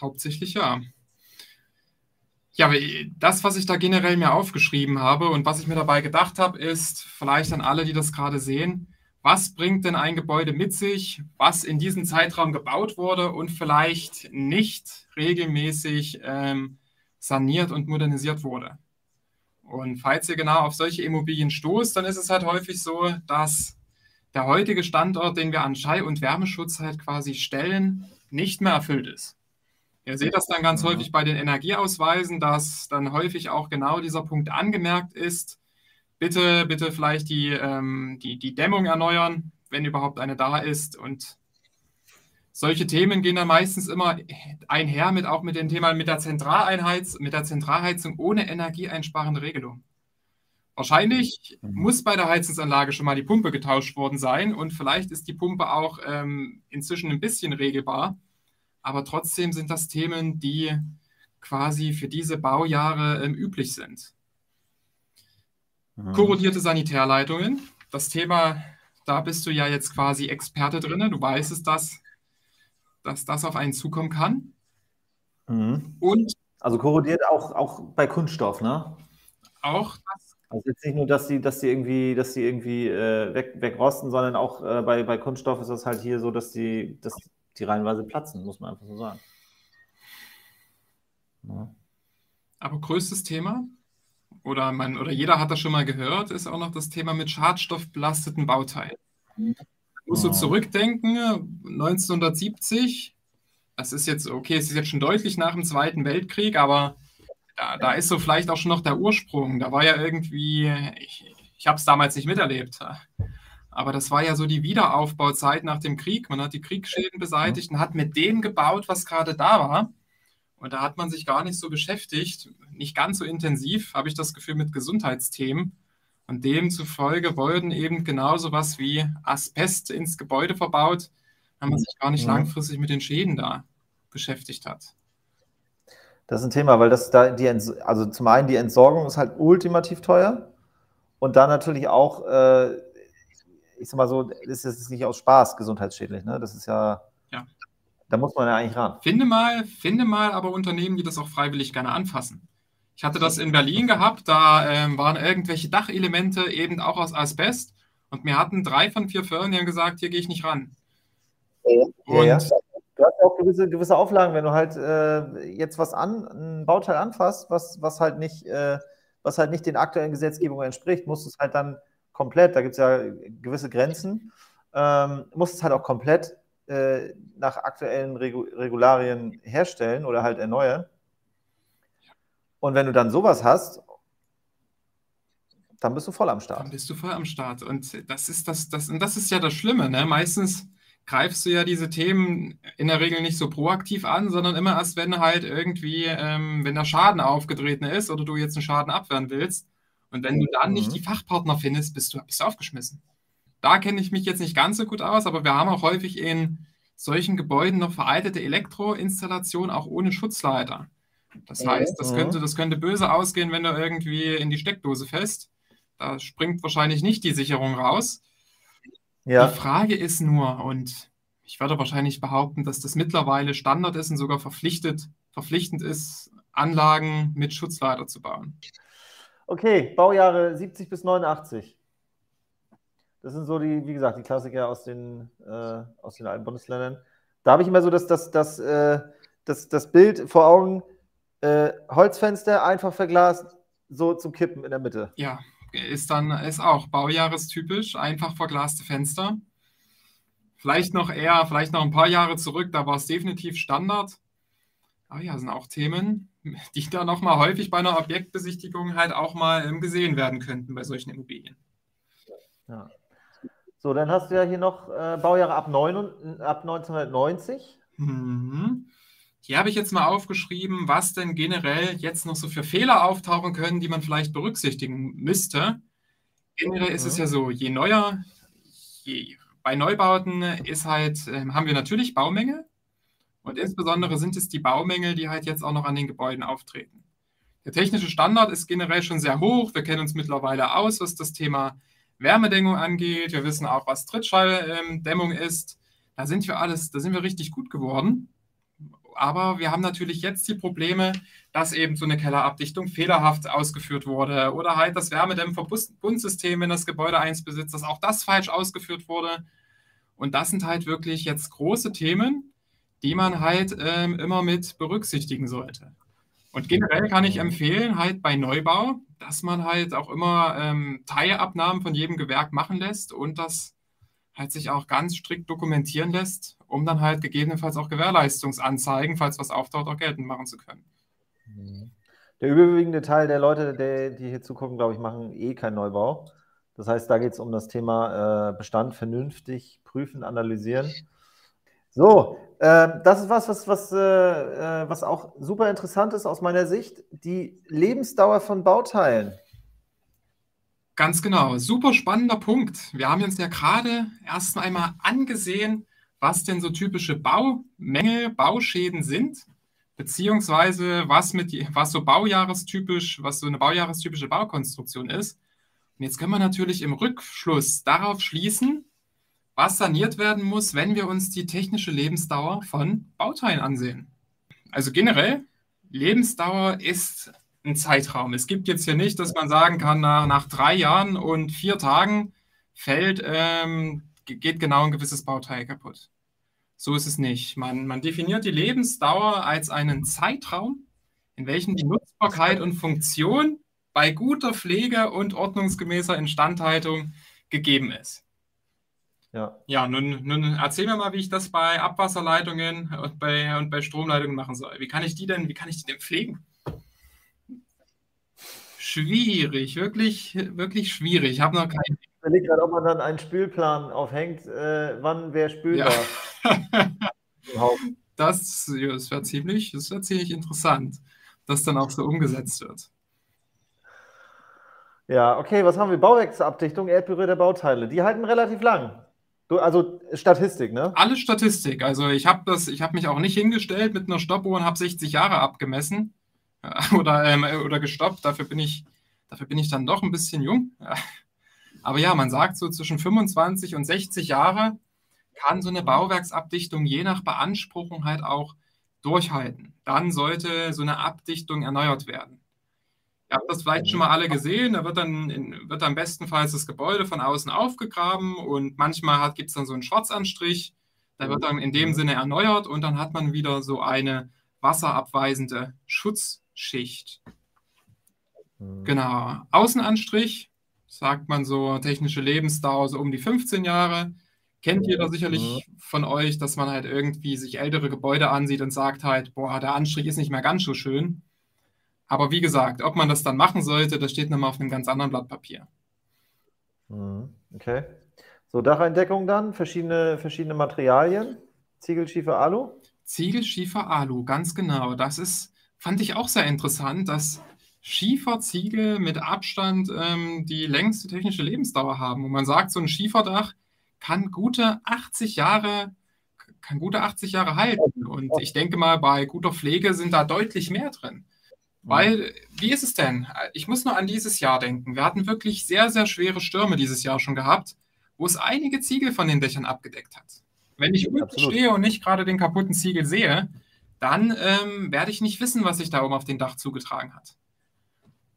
Hauptsächlich ja. Ja, das, was ich da generell mir aufgeschrieben habe und was ich mir dabei gedacht habe, ist vielleicht an alle, die das gerade sehen, was bringt denn ein Gebäude mit sich, was in diesem Zeitraum gebaut wurde und vielleicht nicht regelmäßig ähm, saniert und modernisiert wurde? Und falls ihr genau auf solche Immobilien stoßt, dann ist es halt häufig so, dass der heutige Standort, den wir an Schall- und Wärmeschutz halt quasi stellen, nicht mehr erfüllt ist. Ihr seht das dann ganz ja. häufig bei den Energieausweisen, dass dann häufig auch genau dieser Punkt angemerkt ist. Bitte, bitte vielleicht die, ähm, die, die Dämmung erneuern, wenn überhaupt eine da ist. Und solche Themen gehen dann meistens immer einher mit auch mit dem Thema mit der Zentraleinheits, mit der Zentralheizung ohne energieeinsparende Regelung. Wahrscheinlich mhm. muss bei der Heizungsanlage schon mal die Pumpe getauscht worden sein und vielleicht ist die Pumpe auch ähm, inzwischen ein bisschen regelbar. Aber trotzdem sind das Themen, die quasi für diese Baujahre ähm, üblich sind. Mhm. Korrodierte Sanitärleitungen. Das Thema, da bist du ja jetzt quasi Experte drin. Du weißt es, dass dass das auf einen zukommen kann. Mhm. Und also korrodiert auch, auch bei Kunststoff, ne? Auch das. Also jetzt nicht nur, dass die, dass die irgendwie, dass die irgendwie äh, weg, wegrosten, sondern auch äh, bei, bei Kunststoff ist das halt hier so, dass die, dass die reihenweise platzen, muss man einfach so sagen. Ja. Aber größtes Thema, oder, man, oder jeder hat das schon mal gehört, ist auch noch das Thema mit schadstoffbelasteten Bauteilen. Musst du zurückdenken, 1970, das ist jetzt, okay, es ist jetzt schon deutlich nach dem Zweiten Weltkrieg, aber da, da ist so vielleicht auch schon noch der Ursprung. Da war ja irgendwie, ich, ich habe es damals nicht miterlebt, Aber das war ja so die Wiederaufbauzeit nach dem Krieg. Man hat die Kriegsschäden beseitigt und hat mit dem gebaut, was gerade da war. Und da hat man sich gar nicht so beschäftigt, nicht ganz so intensiv, habe ich das Gefühl, mit Gesundheitsthemen. Und demzufolge wurden eben genauso was wie Asbest ins Gebäude verbaut, wenn man sich gar nicht ja. langfristig mit den Schäden da beschäftigt hat. Das ist ein Thema, weil das da die, also zum einen die Entsorgung ist halt ultimativ teuer und dann natürlich auch, äh, ich sag mal so, ist es nicht aus Spaß gesundheitsschädlich, ne? Das ist ja, ja. Da muss man ja eigentlich ran. Finde mal, finde mal aber Unternehmen, die das auch freiwillig gerne anfassen. Ich hatte das in Berlin gehabt, da ähm, waren irgendwelche Dachelemente eben auch aus Asbest und mir hatten drei von vier Firmen, gesagt, hier gehe ich nicht ran. Ja, und ja. Du hast auch gewisse, gewisse Auflagen, wenn du halt äh, jetzt was an, ein Bauteil anfasst, was, was halt nicht, äh, was halt nicht den aktuellen Gesetzgebungen entspricht, musst du es halt dann komplett, da gibt es ja gewisse Grenzen, ähm, musst es halt auch komplett äh, nach aktuellen Regu Regularien herstellen oder halt erneuern. Und wenn du dann sowas hast, dann bist du voll am Start. Dann bist du voll am Start. Und das ist das, das, und das ist ja das Schlimme. Ne? Meistens greifst du ja diese Themen in der Regel nicht so proaktiv an, sondern immer erst, wenn halt irgendwie, ähm, wenn der Schaden aufgetreten ist oder du jetzt einen Schaden abwehren willst. Und wenn du dann mhm. nicht die Fachpartner findest, bist du, bist du aufgeschmissen. Da kenne ich mich jetzt nicht ganz so gut aus, aber wir haben auch häufig in solchen Gebäuden noch veraltete Elektroinstallationen, auch ohne Schutzleiter. Das heißt, das könnte, das könnte böse ausgehen, wenn du irgendwie in die Steckdose fest. Da springt wahrscheinlich nicht die Sicherung raus. Ja. Die Frage ist nur, und ich würde wahrscheinlich behaupten, dass das mittlerweile Standard ist und sogar verpflichtet, verpflichtend ist, Anlagen mit Schutzleiter zu bauen. Okay, Baujahre 70 bis 89. Das sind so die, wie gesagt, die Klassiker aus den, äh, aus den alten Bundesländern. Da habe ich immer so das, das, das, äh, das, das Bild vor Augen, äh, Holzfenster, einfach verglast, so zum Kippen in der Mitte. Ja, ist dann ist auch baujahrestypisch, einfach verglaste Fenster. Vielleicht noch eher, vielleicht noch ein paar Jahre zurück, da war es definitiv Standard. Aber ja, sind auch Themen, die da nochmal häufig bei einer Objektbesichtigung halt auch mal ähm, gesehen werden könnten bei solchen Immobilien. Ja. So, dann hast du ja hier noch äh, Baujahre ab, 9, ab 1990. Mhm. Hier habe ich jetzt mal aufgeschrieben, was denn generell jetzt noch so für Fehler auftauchen können, die man vielleicht berücksichtigen müsste. Generell ist es ja so, je neuer, je, bei Neubauten ist halt, äh, haben wir natürlich Baumängel und insbesondere sind es die Baumängel, die halt jetzt auch noch an den Gebäuden auftreten. Der technische Standard ist generell schon sehr hoch. Wir kennen uns mittlerweile aus, was das Thema Wärmedämmung angeht. Wir wissen auch, was Trittschalldämmung ist. Da sind wir alles, da sind wir richtig gut geworden aber wir haben natürlich jetzt die Probleme, dass eben so eine Kellerabdichtung fehlerhaft ausgeführt wurde oder halt das Wärmedämmverbundsystem, wenn das Gebäude eins besitzt, dass auch das falsch ausgeführt wurde. Und das sind halt wirklich jetzt große Themen, die man halt ähm, immer mit berücksichtigen sollte. Und generell kann ich empfehlen, halt bei Neubau, dass man halt auch immer ähm, Teilabnahmen von jedem Gewerk machen lässt und das halt sich auch ganz strikt dokumentieren lässt, um dann halt gegebenenfalls auch Gewährleistungsanzeigen, falls was auftaucht, auch geltend machen zu können. Mhm. Der überwiegende Teil der Leute, die hier zugucken, glaube ich, machen eh keinen Neubau. Das heißt, da geht es um das Thema äh, Bestand vernünftig prüfen, analysieren. So, äh, das ist was, was, was, äh, äh, was auch super interessant ist aus meiner Sicht. Die Lebensdauer von Bauteilen. Ganz genau, super spannender Punkt. Wir haben uns ja gerade erst einmal angesehen, was denn so typische Baumängel, Bauschäden sind, beziehungsweise was, mit, was so baujahrestypisch, was so eine baujahrestypische Baukonstruktion ist. Und jetzt können wir natürlich im Rückschluss darauf schließen, was saniert werden muss, wenn wir uns die technische Lebensdauer von Bauteilen ansehen. Also generell, Lebensdauer ist ein Zeitraum. Es gibt jetzt hier nicht, dass man sagen kann, nach, nach drei Jahren und vier Tagen fällt, ähm, geht genau ein gewisses Bauteil kaputt. So ist es nicht. Man, man definiert die Lebensdauer als einen Zeitraum, in welchem die Nutzbarkeit und Funktion bei guter Pflege und ordnungsgemäßer Instandhaltung gegeben ist. Ja, ja nun, nun erzähl mir mal, wie ich das bei Abwasserleitungen und bei, und bei Stromleitungen machen soll. Wie kann ich die denn, wie kann ich die denn pflegen? Schwierig, wirklich, wirklich schwierig. Ich habe noch keinen. Ich überlege gerade, ob man dann einen Spülplan aufhängt, äh, wann wer spülen Ja. darf. Das, ja, das wäre ziemlich, das wäre ziemlich interessant, dass dann auch so umgesetzt wird. Ja, okay, was haben wir? Bauwerksabdichtung, erdberührte Bauteile. Die halten relativ lang. Du, also Statistik, ne? Alles Statistik. Also ich habe das, ich habe mich auch nicht hingestellt mit einer Stoppuhr und habe 60 Jahre abgemessen oder, ähm, oder gestoppt. Dafür bin ich, dafür bin ich dann doch ein bisschen jung. Aber ja, man sagt so zwischen 25 und 60 Jahre kann so eine Bauwerksabdichtung je nach Beanspruchung halt auch durchhalten. Dann sollte so eine Abdichtung erneuert werden. Ihr habt das vielleicht schon mal alle gesehen. Da wird dann in, wird dann bestenfalls das Gebäude von außen aufgegraben und manchmal gibt es dann so einen Schwarzanstrich. Der wird dann in dem Sinne erneuert und dann hat man wieder so eine wasserabweisende Schutzschicht. Genau. Außenanstrich, sagt man so, technische Lebensdauer so um die 15 Jahre. Kennt jeder sicherlich von euch, dass man halt irgendwie sich ältere Gebäude ansieht und sagt halt, boah, der Anstrich ist nicht mehr ganz so schön. Aber wie gesagt, ob man das dann machen sollte, das steht nochmal auf einem ganz anderen Blatt Papier. Mhm, Okay. So, Dacheindeckung dann, verschiedene, verschiedene Materialien. Ziegel, Schiefer, Alu. Ziegel, Schiefer, Alu, ganz genau. Das ist, fand ich auch sehr interessant, dass Schieferziegel mit Abstand ähm, die längste technische Lebensdauer haben. Und man sagt, so ein Schieferdach kann gute 80 Jahre, kann gute 80 Jahre halten. Und ich denke mal, bei guter Pflege sind da deutlich mehr drin. Weil, wie ist es denn? Ich muss nur an dieses Jahr denken. Wir hatten wirklich sehr, sehr schwere Stürme dieses Jahr schon gehabt, wo es einige Ziegel von den Dächern abgedeckt hat. Wenn ich unten stehe und nicht gerade den kaputten Ziegel sehe, dann ähm, werde ich nicht wissen, was sich da oben auf dem Dach zugetragen hat.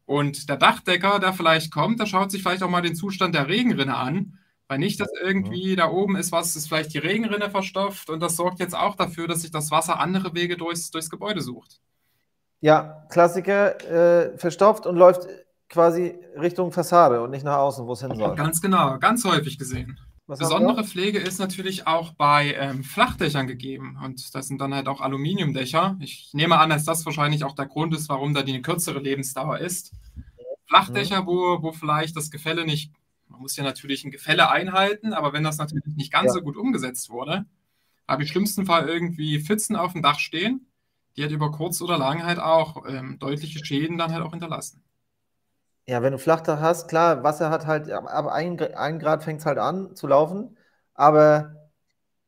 Und der Dachdecker, der vielleicht kommt, der schaut sich vielleicht auch mal den Zustand der Regenrinne an, weil nicht, dass irgendwie da oben ist was, ist vielleicht die Regenrinne verstopft und das sorgt jetzt auch dafür, dass sich das Wasser andere Wege durchs, durchs Gebäude sucht. Ja, Klassiker, äh, verstopft und läuft quasi Richtung Fassade und nicht nach außen, wo es hin soll. Ganz genau, ganz häufig gesehen. Was Besondere? Pflege ist natürlich auch bei ähm, Flachdächern gegeben und das sind dann halt auch Aluminiumdächer. Ich nehme an, dass das wahrscheinlich auch der Grund ist, warum da die eine kürzere Lebensdauer ist. Flachdächer, wo, wo vielleicht das Gefälle nicht, man muss ja natürlich ein Gefälle einhalten, aber wenn das natürlich nicht ganz Ja. so gut umgesetzt wurde, habe ich im schlimmsten Fall irgendwie Pfützen auf dem Dach stehen, die halt über kurz oder lang halt auch ähm, deutliche Schäden dann halt auch hinterlassen. Ja, wenn du Flachdach hast, klar, Wasser hat halt, ab ab ein, ein Grad fängt es halt an zu laufen, aber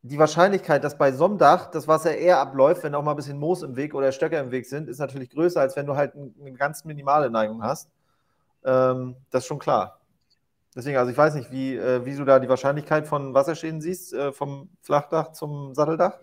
die Wahrscheinlichkeit, dass bei so einem Dach das Wasser eher abläuft, wenn auch mal ein bisschen Moos im Weg oder Stöcker im Weg sind, ist natürlich größer, als wenn du halt ein- eine ganz minimale Neigung hast. Ähm, das ist schon klar. Deswegen, also ich weiß nicht, wie, äh, wie du da die Wahrscheinlichkeit von Wasserschäden siehst, äh, vom Flachdach zum Satteldach.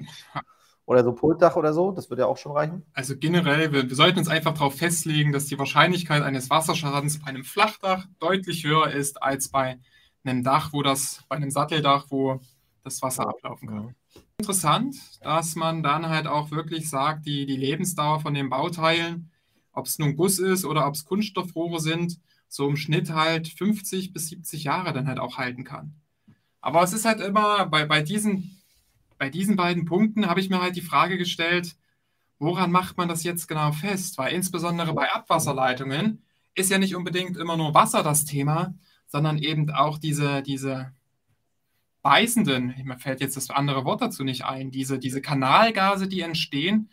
Oder so Pultdach oder so, das würde ja auch schon reichen. Also generell, wir, wir sollten uns einfach darauf festlegen, dass die Wahrscheinlichkeit eines Wasserschadens bei einem Flachdach deutlich höher ist als bei einem Dach, wo das, bei einem Satteldach, wo das Wasser ablaufen kann. Interessant, dass man dann halt auch wirklich sagt, die, die Lebensdauer von den Bauteilen, ob es nun Guss ist oder ob es Kunststoffrohre sind, so im Schnitt halt 50 bis 70 Jahre dann halt auch halten kann. Aber es ist halt immer, bei, bei, diesen, bei diesen beiden Punkten habe ich mir halt die Frage gestellt, woran macht man das jetzt genau fest? Weil insbesondere bei Abwasserleitungen ist ja nicht unbedingt immer nur Wasser das Thema, sondern eben auch diese, diese beißenden, mir fällt jetzt das andere Wort dazu nicht ein, diese, diese Kanalgase, die entstehen,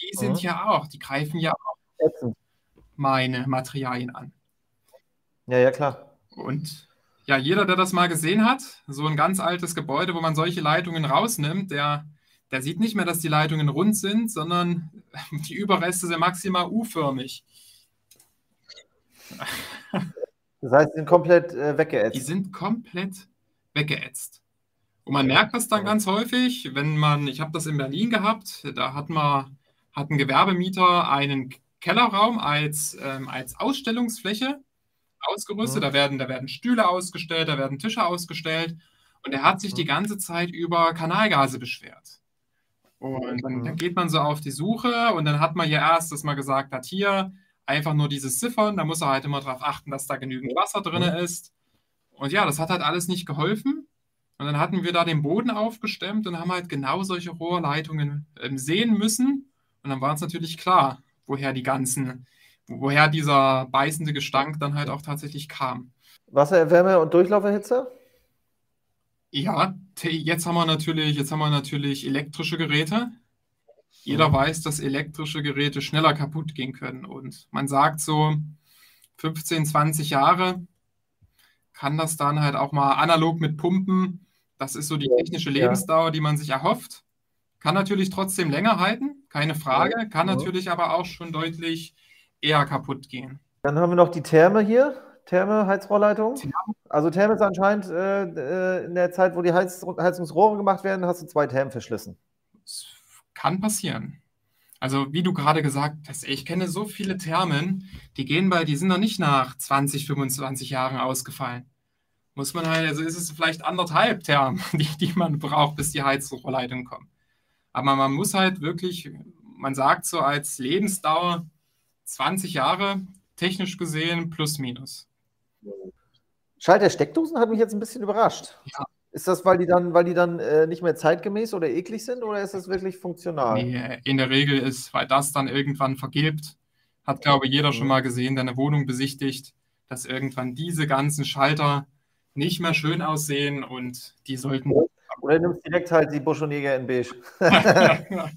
die sind Mhm. ja auch, die greifen ja auch meine Materialien an. Ja, ja, klar. Und ja, jeder, der das mal gesehen hat, so ein ganz altes Gebäude, wo man solche Leitungen rausnimmt, der, der sieht nicht mehr, dass die Leitungen rund sind, sondern die Überreste sind maximal U-förmig. Das heißt, sie sind komplett äh, Die weggeätzt. sind komplett weggeätzt. Und man merkt das dann ganz häufig, wenn man, ich habe das in Berlin gehabt, da hat man, hat ein Gewerbemieter einen Kellerraum als, ähm, als Ausstellungsfläche ausgerüstet. Mhm. Da, werden, da werden Stühle ausgestellt, da werden Tische ausgestellt. Und er hat sich die ganze Zeit über Kanalgase beschwert. Und dann, Mhm. dann geht man so auf die Suche und dann hat man ja erst, dass man gesagt hat, hier einfach nur dieses Ziffern, da muss er halt immer darauf achten, dass da genügend Wasser drin ist. Und ja, das hat halt alles nicht geholfen. Und dann hatten wir da den Boden aufgestemmt und haben halt genau solche Rohrleitungen ähm, sehen müssen. Und dann war uns natürlich klar, woher die ganzen, woher dieser beißende Gestank dann halt auch tatsächlich kam. Wassererwärme und Durchlauferhitzer? Ja, jetzt haben wir natürlich, jetzt haben wir natürlich elektrische Geräte. Jeder weiß, dass elektrische Geräte schneller kaputt gehen können. Und man sagt so, 15, 20 Jahre kann das dann halt auch mal analog mit Pumpen. Das ist so die technische Lebensdauer, die man sich erhofft. Kann natürlich trotzdem länger halten, keine Frage. Kann natürlich aber auch schon deutlich eher kaputt gehen. Dann haben wir noch die Therme hier. Therme, Heizrohrleitung. Also Therme ist anscheinend äh, äh, in der Zeit, wo die Heiz Heizungsrohre gemacht werden, hast du zwei Thermen verschlissen. Das kann passieren. Also wie du gerade gesagt hast, ich kenne so viele Thermen, die gehen bei, die sind noch nicht nach 20, 25 Jahren ausgefallen. Muss man halt, also ist es vielleicht anderthalb Thermen, die, die man braucht, bis die Heizrohrleitung kommt. Aber man muss halt wirklich, man sagt so als Lebensdauer 20 Jahre, technisch gesehen plus minus. Schalt der Steckdosen hat mich jetzt ein bisschen überrascht. Ja. Ist das, weil die dann, weil die dann äh, nicht mehr zeitgemäß oder eklig sind oder ist das wirklich funktional? Nee, in der Regel ist, weil das dann irgendwann vergilbt, hat, glaube ich, jeder mhm. schon mal gesehen, der eine Wohnung besichtigt, dass irgendwann diese ganzen Schalter nicht mehr schön aussehen und die sollten. Oder du nimmst direkt halt die Busch und Jäger in Beige.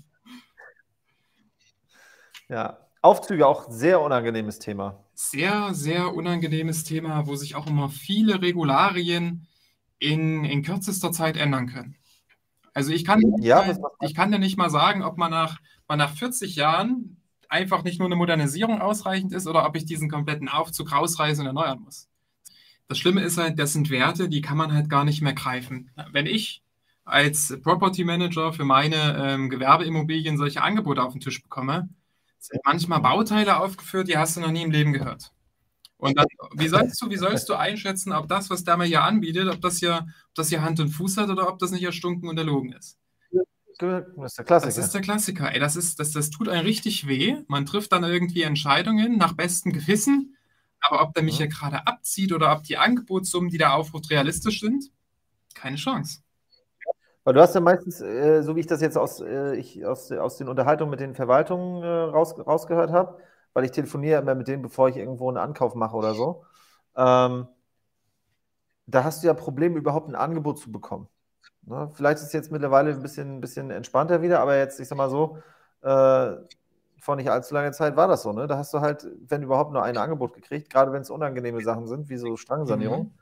ja. Aufzüge auch sehr unangenehmes Thema. Sehr, sehr unangenehmes Thema, wo sich auch immer viele Regularien in, in kürzester Zeit ändern können. Also ich kann, ja, mal, ich kann dir nicht mal sagen, ob man nach, man nach 40 Jahren einfach nicht nur eine Modernisierung ausreichend ist oder ob ich diesen kompletten Aufzug rausreißen und erneuern muss. Das Schlimme ist halt, das sind Werte, die kann man halt gar nicht mehr greifen. Wenn ich als Property Manager für meine ähm, Gewerbeimmobilien solche Angebote auf den Tisch bekomme, manchmal Bauteile aufgeführt, die hast du noch nie im Leben gehört. Und dann, wie sollst du, wie sollst du einschätzen, ob das, was der mir hier anbietet, ob das hier, ob das hier Hand und Fuß hat oder ob das nicht erstunken und erlogen ist? Das ist der Klassiker. Das ist der Klassiker. Ey, das, ist, das, das tut einem richtig weh. Man trifft dann irgendwie Entscheidungen nach bestem Gewissen. Aber ob der mich ja. hier gerade abzieht oder ob die Angebotssummen, die da aufruft, realistisch sind, keine Chance. Weil du hast ja meistens, äh, so wie ich das jetzt aus, äh, ich, aus, aus den Unterhaltungen mit den Verwaltungen äh, raus, rausgehört habe, weil ich telefoniere immer mit denen, bevor ich irgendwo einen Ankauf mache oder so, ähm, da hast du ja Probleme, überhaupt ein Angebot zu bekommen. Ne? Vielleicht ist es jetzt mittlerweile ein bisschen, ein bisschen entspannter wieder, aber jetzt, ich sag mal so, äh, vor nicht allzu langer Zeit war das so. Ne? Da hast du halt, wenn überhaupt, nur ein Angebot gekriegt, gerade wenn es unangenehme Sachen sind, wie so Strangensanierung.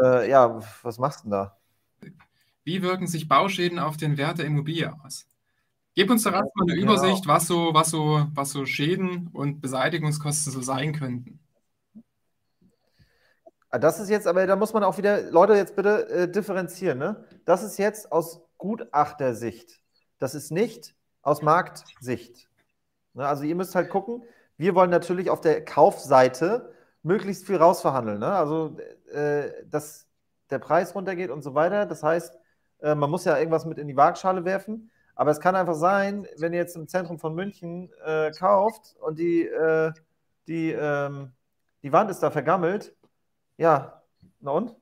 Mhm. Äh, ja, was machst du denn da? Wie wirken sich Bauschäden auf den Wert der Immobilie aus? Gib uns doch erstmal eine genau. Übersicht, was so, was, so, was so Schäden und Beseitigungskosten so sein könnten. Ah, das ist jetzt, aber da muss man auch wieder, Leute, jetzt bitte äh, differenzieren. Ne? Das ist jetzt aus Gutachtersicht. Das ist nicht aus Marktsicht. Ne? Also ihr müsst halt gucken, wir wollen natürlich auf der Kaufseite möglichst viel rausverhandeln. Ne? Also, äh, dass der Preis runtergeht und so weiter. Das heißt, äh, man muss ja irgendwas mit in die Waagschale werfen. Aber es kann einfach sein, wenn ihr jetzt im Zentrum von München äh, kauft und die, äh, die, ähm, die Wand ist da vergammelt, ja, na und?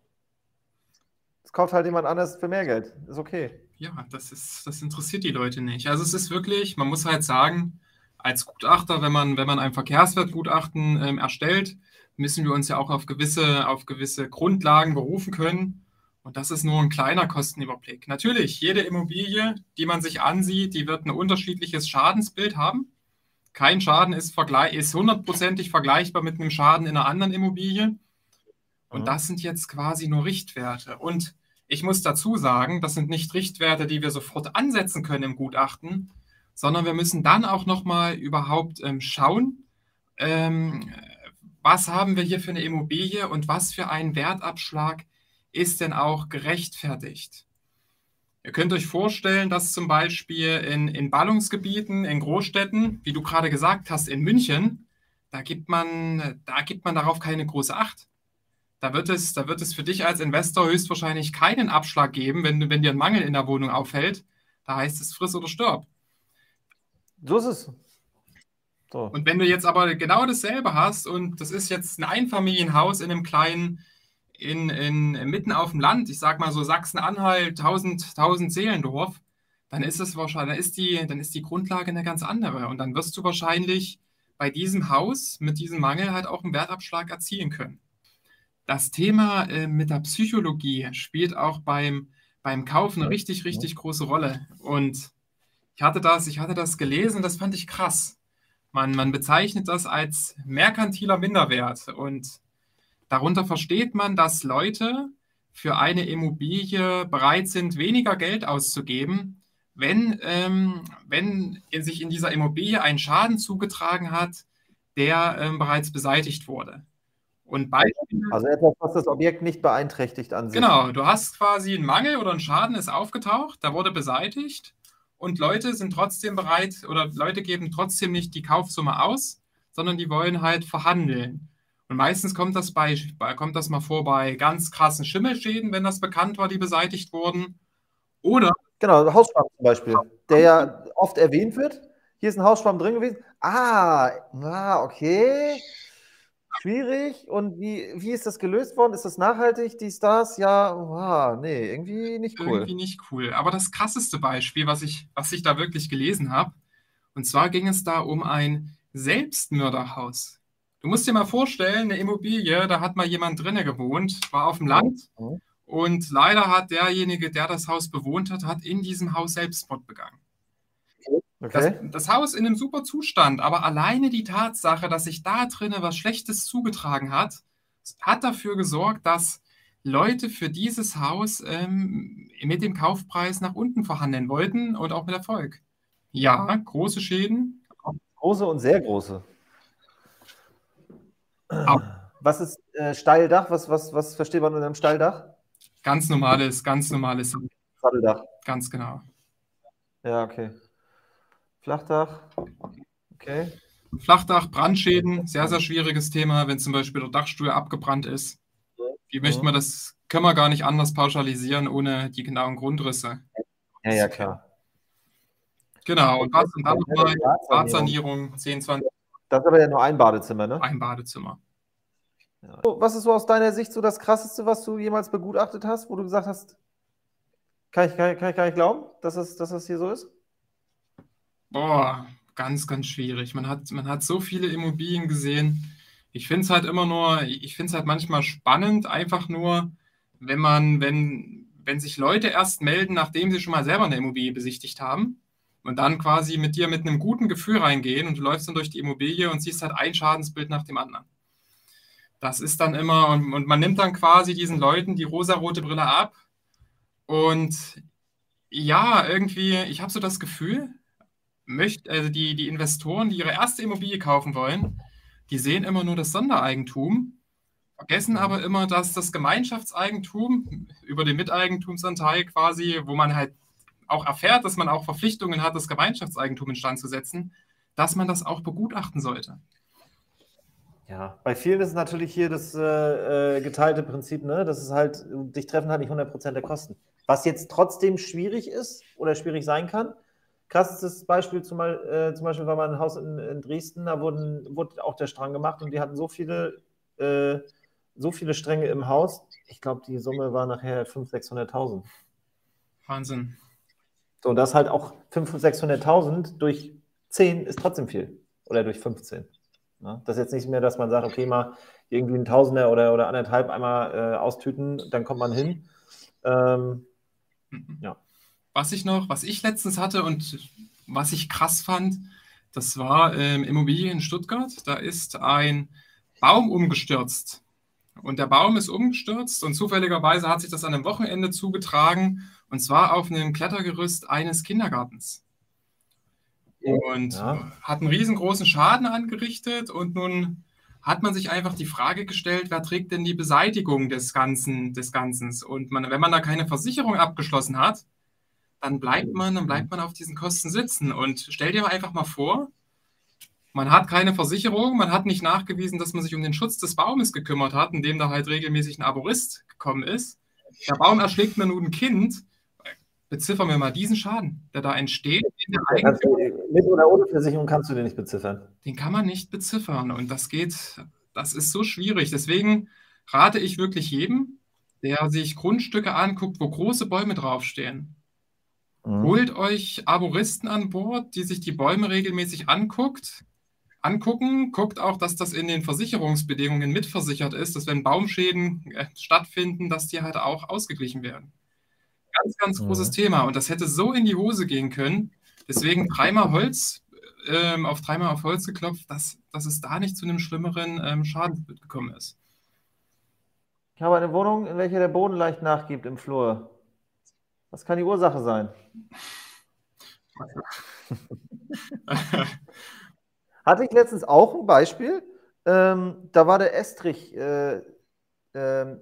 Es kauft halt jemand anders für mehr Geld. Ist okay. Ja, das, ist, das interessiert die Leute nicht. Also es ist wirklich, man muss halt sagen, als Gutachter, wenn man, wenn man ein Verkehrswertgutachten ähm, erstellt, müssen wir uns ja auch auf gewisse, auf gewisse Grundlagen berufen können. Und das ist nur ein kleiner Kostenüberblick. Natürlich, jede Immobilie, die man sich ansieht, die wird ein unterschiedliches Schadensbild haben. Kein Schaden ist, ist hundertprozentig vergleichbar mit einem Schaden in einer anderen Immobilie. Und mhm. das sind jetzt quasi nur Richtwerte. Und ich muss dazu sagen, das sind nicht Richtwerte, die wir sofort ansetzen können im Gutachten, sondern wir müssen dann auch nochmal überhaupt ähm, schauen, ähm, was haben wir hier für eine Immobilie und was für einen Wertabschlag ist denn auch gerechtfertigt? Ihr könnt euch vorstellen, dass zum Beispiel in, in Ballungsgebieten, in Großstädten, wie du gerade gesagt hast, in München, da gibt man, da gibt man darauf keine große Acht. Da wird, es, da wird es für dich als Investor höchstwahrscheinlich keinen Abschlag geben, wenn, wenn dir ein Mangel in der Wohnung auffällt. Da heißt es friss oder stirb. So ist es. So. Und wenn du jetzt aber genau dasselbe hast und das ist jetzt ein Einfamilienhaus in einem kleinen, in, in, mitten auf dem Land, ich sag mal so Sachsen-Anhalt, 1000, 1000 Seelendorf, dann ist es wahrscheinlich, dann ist, die, dann ist die Grundlage eine ganz andere. Und dann wirst du wahrscheinlich bei diesem Haus mit diesem Mangel halt auch einen Wertabschlag erzielen können. Das Thema äh, mit der Psychologie spielt auch beim, beim Kauf eine richtig, richtig große Rolle. Und ich hatte das, ich hatte das gelesen, das fand ich krass. Man, man bezeichnet das als merkantiler Minderwert und darunter versteht man, dass Leute für eine Immobilie bereit sind, weniger Geld auszugeben, wenn, ähm, wenn sich in dieser Immobilie ein Schaden zugetragen hat, der ähm, bereits beseitigt wurde. Und Beispiel, also etwas, was das Objekt nicht beeinträchtigt an sich. Genau, du hast quasi einen Mangel oder ein Schaden ist aufgetaucht, da wurde beseitigt und Leute sind trotzdem bereit oder Leute geben trotzdem nicht die Kaufsumme aus, sondern die wollen halt verhandeln. Und meistens kommt das, bei, kommt das mal vor bei ganz krassen Schimmelschäden, wenn das bekannt war, die beseitigt wurden. Oder. Genau, Hausschwamm zum Beispiel, der ja oft erwähnt wird. Hier ist ein Hausschwamm drin gewesen. Ah, ah okay. Schwierig. Und wie, wie ist das gelöst worden? Ist das nachhaltig, die Stars? Ja, wow, nee, irgendwie nicht cool. Irgendwie nicht cool. Aber das krasseste Beispiel, was ich, was ich da wirklich gelesen habe, und zwar ging es da um ein Selbstmörderhaus. Du musst dir mal vorstellen, eine Immobilie, da hat mal jemand drinnen gewohnt, war auf dem Land. Mhm. Und leider hat derjenige, der das Haus bewohnt hat, hat in diesem Haus Selbstmord begangen. Okay. Das, das, Haus in einem super Zustand, aber alleine die Tatsache, dass sich da drinnen was Schlechtes zugetragen hat, hat dafür gesorgt, dass Leute für dieses Haus ähm, mit dem Kaufpreis nach unten verhandeln wollten und auch mit Erfolg. Ja, große Schäden. Große und sehr große. Auch. Was ist äh, Steildach? Was, was, was versteht man unter einem Steildach? Ganz normales, ganz normales Satteldach. Ganz genau. Ja, okay. Flachdach. Okay. Flachdach, Brandschäden, sehr, sehr schwieriges Thema, wenn zum Beispiel der Dachstuhl abgebrannt ist. Wie möchte man das, können wir gar nicht anders pauschalisieren, ohne die genauen Grundrisse. Ja, ja, klar. Genau, und, was, und dann nochmal Badsanierung, 10, 20. Das ist aber ja nur ein Badezimmer, ne? Ein Badezimmer. Ja. Was ist so aus deiner Sicht so das Krasseste, was du jemals begutachtet hast, wo du gesagt hast, kann ich, kann, kann ich gar nicht glauben, dass das, dass das hier so ist? Boah, ganz, ganz schwierig. Man hat, man hat so viele Immobilien gesehen. Ich finde es halt immer nur, ich finde es halt manchmal spannend, einfach nur, wenn man, wenn, wenn sich Leute erst melden, nachdem sie schon mal selber eine Immobilie besichtigt haben und dann quasi mit dir mit einem guten Gefühl reingehen und du läufst dann durch die Immobilie und siehst halt ein Schadensbild nach dem anderen. Das ist dann immer, und, und man nimmt dann quasi diesen Leuten die rosarote Brille ab und ja, irgendwie, ich habe so das Gefühl, möcht, also die, die Investoren, die ihre erste Immobilie kaufen wollen, die sehen immer nur das Sondereigentum, vergessen aber immer, dass das Gemeinschaftseigentum über den Miteigentumsanteil quasi, wo man halt auch erfährt, dass man auch Verpflichtungen hat, das Gemeinschaftseigentum instand zu setzen, dass man das auch begutachten sollte. Ja, bei vielen ist natürlich hier das äh, äh geteilte Prinzip, ne? Das ist halt, dich treffen halt nicht 100% der Kosten. Was jetzt trotzdem schwierig ist oder schwierig sein kann, Krassestes Beispiel zum, äh, zum Beispiel war mal ein Haus in, in, Dresden, da wurden, wurde auch der Strang gemacht und die hatten so viele, äh, so viele Stränge im Haus. Ich glaube, die Summe war nachher 500.000, 600.000. Wahnsinn. So, das halt auch 500.000, 600.000 durch 10 ist trotzdem viel. Oder durch 15. Ja, das ist jetzt nicht mehr, dass man sagt, okay, mal irgendwie ein Tausender oder, oder anderthalb einmal äh, austüten, dann kommt man hin. Ähm. Ja. Was ich noch, was ich letztens hatte und was ich krass fand, das war ähm, Immobilie in Stuttgart. Da ist ein Baum umgestürzt. Und der Baum ist umgestürzt und zufälligerweise hat sich das an einem Wochenende zugetragen und zwar auf einem Klettergerüst eines Kindergartens. Und ja. hat einen riesengroßen Schaden angerichtet und nun hat man sich einfach die Frage gestellt, wer trägt denn die Beseitigung des Ganzen, des Ganzen? Und man, wenn man da keine Versicherung abgeschlossen hat, dann bleibt man, dann bleibt man auf diesen Kosten sitzen. Und stell dir einfach mal vor, man hat keine Versicherung, man hat nicht nachgewiesen, dass man sich um den Schutz des Baumes gekümmert hat, indem da halt regelmäßig ein Aborist gekommen ist. Der Baum erschlägt mir nun ein Kind. Beziffern wir mal diesen Schaden, der da entsteht. Der du, mit oder ohne Versicherung kannst du den nicht beziffern. Den kann man nicht beziffern. Und das geht, das ist so schwierig. Deswegen rate ich wirklich jedem, der sich Grundstücke anguckt, wo große Bäume draufstehen, Mhm. Holt euch Arboristen an Bord, die sich die Bäume regelmäßig anguckt. angucken. Guckt auch, dass das in den Versicherungsbedingungen mitversichert ist, dass wenn Baumschäden äh, stattfinden, dass die halt auch ausgeglichen werden. Ganz, ganz mhm. großes Thema. Und das hätte so in die Hose gehen können. Deswegen dreimal Holz, ähm, auf dreimal auf Holz geklopft, dass, dass es da nicht zu einem schlimmeren ähm, Schaden gekommen ist. Ich habe eine Wohnung, in welcher der Boden leicht nachgibt im Flur. Was kann die Ursache sein? Hatte ich letztens auch ein Beispiel. Ähm, da war der Estrich, äh, äh,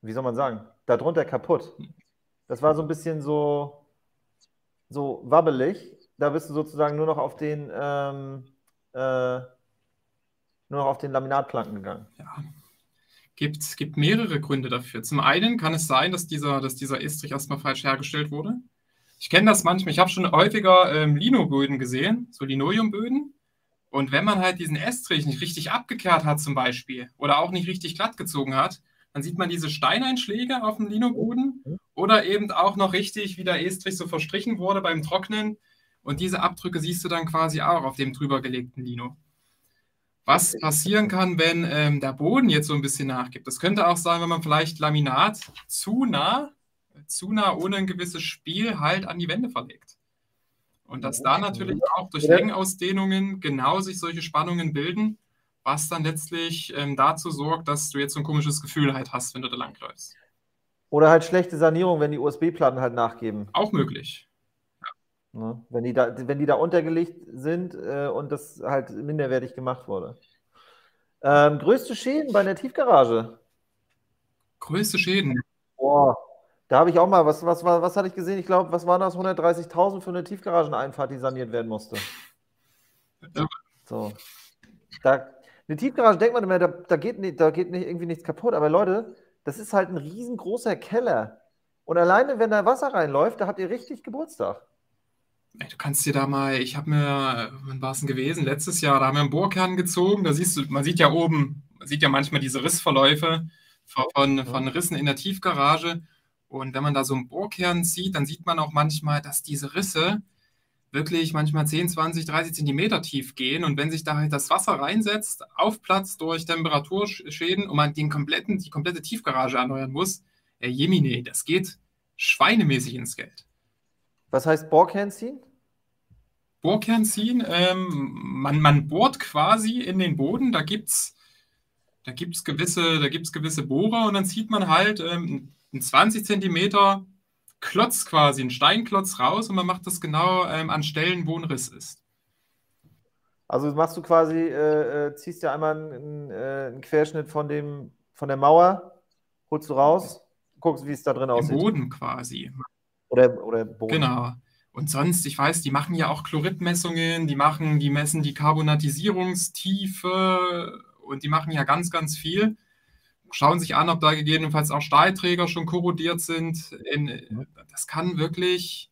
wie soll man sagen, darunter kaputt. Das war so ein bisschen so, so wabbelig. Da bist du sozusagen nur noch auf den, ähm, äh, nur noch auf den Laminatplanken gegangen. Ja. Gibt, gibt mehrere Gründe dafür. Zum einen kann es sein, dass dieser, dass dieser Estrich erstmal falsch hergestellt wurde. Ich kenne das manchmal. Ich habe schon häufiger ähm, Linoböden gesehen, so Linoleumböden. Und wenn man halt diesen Estrich nicht richtig abgekehrt hat zum Beispiel oder auch nicht richtig glatt gezogen hat, dann sieht man diese Steineinschläge auf dem Linoboden oder eben auch noch richtig, wie der Estrich so verstrichen wurde beim Trocknen. Und diese Abdrücke siehst du dann quasi auch auf dem drüber gelegten Lino. Was passieren kann, wenn ähm, der Boden jetzt so ein bisschen nachgibt. Das könnte auch sein, wenn man vielleicht Laminat zu nah, zu nah ohne ein gewisses Spiel halt an die Wände verlegt. Und dass da natürlich auch durch Längenausdehnungen genau sich solche Spannungen bilden, was dann letztlich ähm, dazu sorgt, dass du jetzt so ein komisches Gefühl halt hast, wenn du da langläufst. Oder halt schlechte Sanierung, wenn die USB-Platten halt nachgeben. Auch möglich. Ja. Ne? Wenn, die da, wenn die da untergelegt sind äh, und das halt minderwertig gemacht wurde. Ähm, größte Schäden bei der Tiefgarage? Größte Schäden? Boah, da habe ich auch mal, was, was, was, was hatte ich gesehen? Ich glaube, was waren das? 130.000 für eine Tiefgarageneinfahrt, die saniert werden musste. So. Da, eine Tiefgarage, denkt man immer, da, da, geht, nicht, da geht nicht, irgendwie nichts kaputt. Aber Leute, das ist halt ein riesengroßer Keller. Und alleine, wenn da Wasser reinläuft, da habt ihr richtig Geburtstag. Du kannst dir da mal, ich habe mir, wann war es denn gewesen? Letztes Jahr, da haben wir einen Bohrkern gezogen. Da siehst du, man sieht ja oben, man sieht ja manchmal diese Rissverläufe von, von Rissen in der Tiefgarage. Und wenn man da so einen Bohrkern sieht, dann sieht man auch manchmal, dass diese Risse wirklich manchmal 10, 20, 30 Zentimeter tief gehen. Und wenn sich da halt das Wasser reinsetzt, aufplatzt durch Temperaturschäden und man den kompletten, die komplette Tiefgarage erneuern muss, äh, Jemine, das geht schweinemäßig ins Geld. Was heißt Bohrkern ziehen? Bohrkern ziehen, ähm, man, man bohrt quasi in den Boden, da gibt es da gibt's gewisse, gewisse Bohrer und dann zieht man halt ähm, ein 20 Zentimeter Klotz quasi, ein Steinklotz raus und man macht das genau ähm, an Stellen, wo ein Riss ist. Also machst du quasi, äh, äh, ziehst ja einmal einen, äh, einen, Querschnitt von, dem, von der Mauer, holst du raus, guckst, wie es da drin aussieht. Im Boden quasi. Oder, oder Boden. Genau. Und sonst, ich weiß, die machen ja auch Chloridmessungen, die machen, die messen die Karbonatisierungstiefe und die machen ja ganz, ganz viel schauen sich an, ob da gegebenenfalls auch Stahlträger schon korrodiert sind. In, das kann wirklich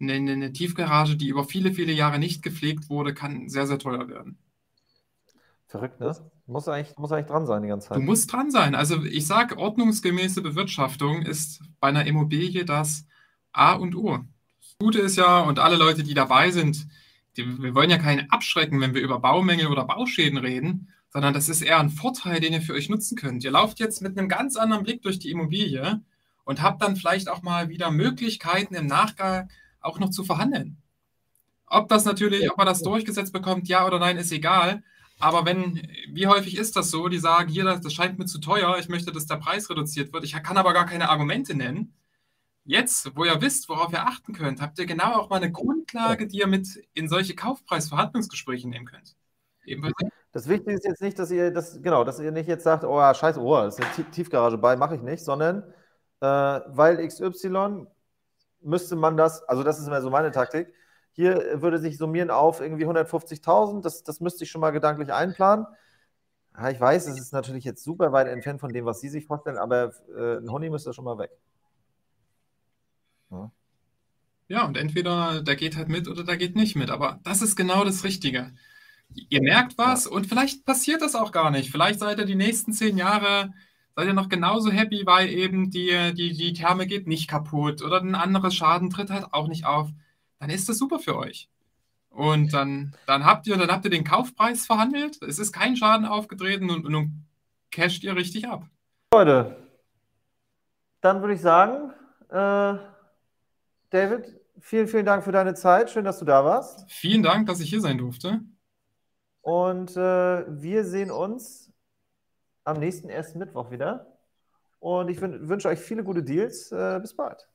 eine, eine, Tiefgarage, die über viele, viele Jahre nicht gepflegt wurde, kann sehr, sehr teuer werden. Verrückt, ne? Muss eigentlich, muss eigentlich dran sein die ganze Zeit. Du musst dran sein. Also ich sage, ordnungsgemäße Bewirtschaftung ist bei einer Immobilie das A und O. Das Gute ist ja, und alle Leute, die dabei sind, die, wir wollen ja keinen abschrecken, wenn wir über Baumängel oder Bauschäden reden, sondern das ist eher ein Vorteil, den ihr für euch nutzen könnt. Ihr lauft jetzt mit einem ganz anderen Blick durch die Immobilie und habt dann vielleicht auch mal wieder Möglichkeiten im Nachgang auch noch zu verhandeln. Ob das natürlich, ob man das durchgesetzt bekommt, ja oder nein, ist egal. Aber wenn, wie häufig ist das so, die sagen, hier, das scheint mir zu teuer, ich möchte, dass der Preis reduziert wird, ich kann aber gar keine Argumente nennen. Jetzt, wo ihr wisst, worauf ihr achten könnt, habt ihr genau auch mal eine Grundlage, die ihr mit in solche Kaufpreisverhandlungsgespräche nehmen könnt. Das Wichtige ist jetzt nicht, dass ihr das, genau, dass ihr nicht jetzt sagt, oh ja, scheiße, oh, ist eine Tiefgarage bei, mache ich nicht, sondern äh, weil XY müsste man das, also das ist immer so meine Taktik, hier würde sich summieren auf irgendwie 150.000, das, das müsste ich schon mal gedanklich einplanen. Ja, ich weiß, es ist natürlich jetzt super weit entfernt von dem, was Sie sich vorstellen, aber äh, ein Honey müsste schon mal weg. Ja. ja, und entweder der geht halt mit oder der geht nicht mit, aber das ist genau das Richtige. Ihr merkt was und vielleicht passiert das auch gar nicht. Vielleicht seid ihr die nächsten zehn Jahre, seid ihr noch genauso happy, weil eben die, die, die Therme geht nicht kaputt oder ein anderes Schaden tritt halt auch nicht auf. Dann ist das super für euch. Und dann, dann, habt ihr, dann habt ihr den Kaufpreis verhandelt. Es ist kein Schaden aufgetreten und, und nun casht ihr richtig ab. Leute, dann würde ich sagen, äh, David, vielen, vielen Dank für deine Zeit. Schön, dass du da warst. Vielen Dank, dass ich hier sein durfte. Und äh, wir sehen uns am nächsten ersten Mittwoch wieder. Und ich wünsche euch viele gute Deals. Äh, bis bald.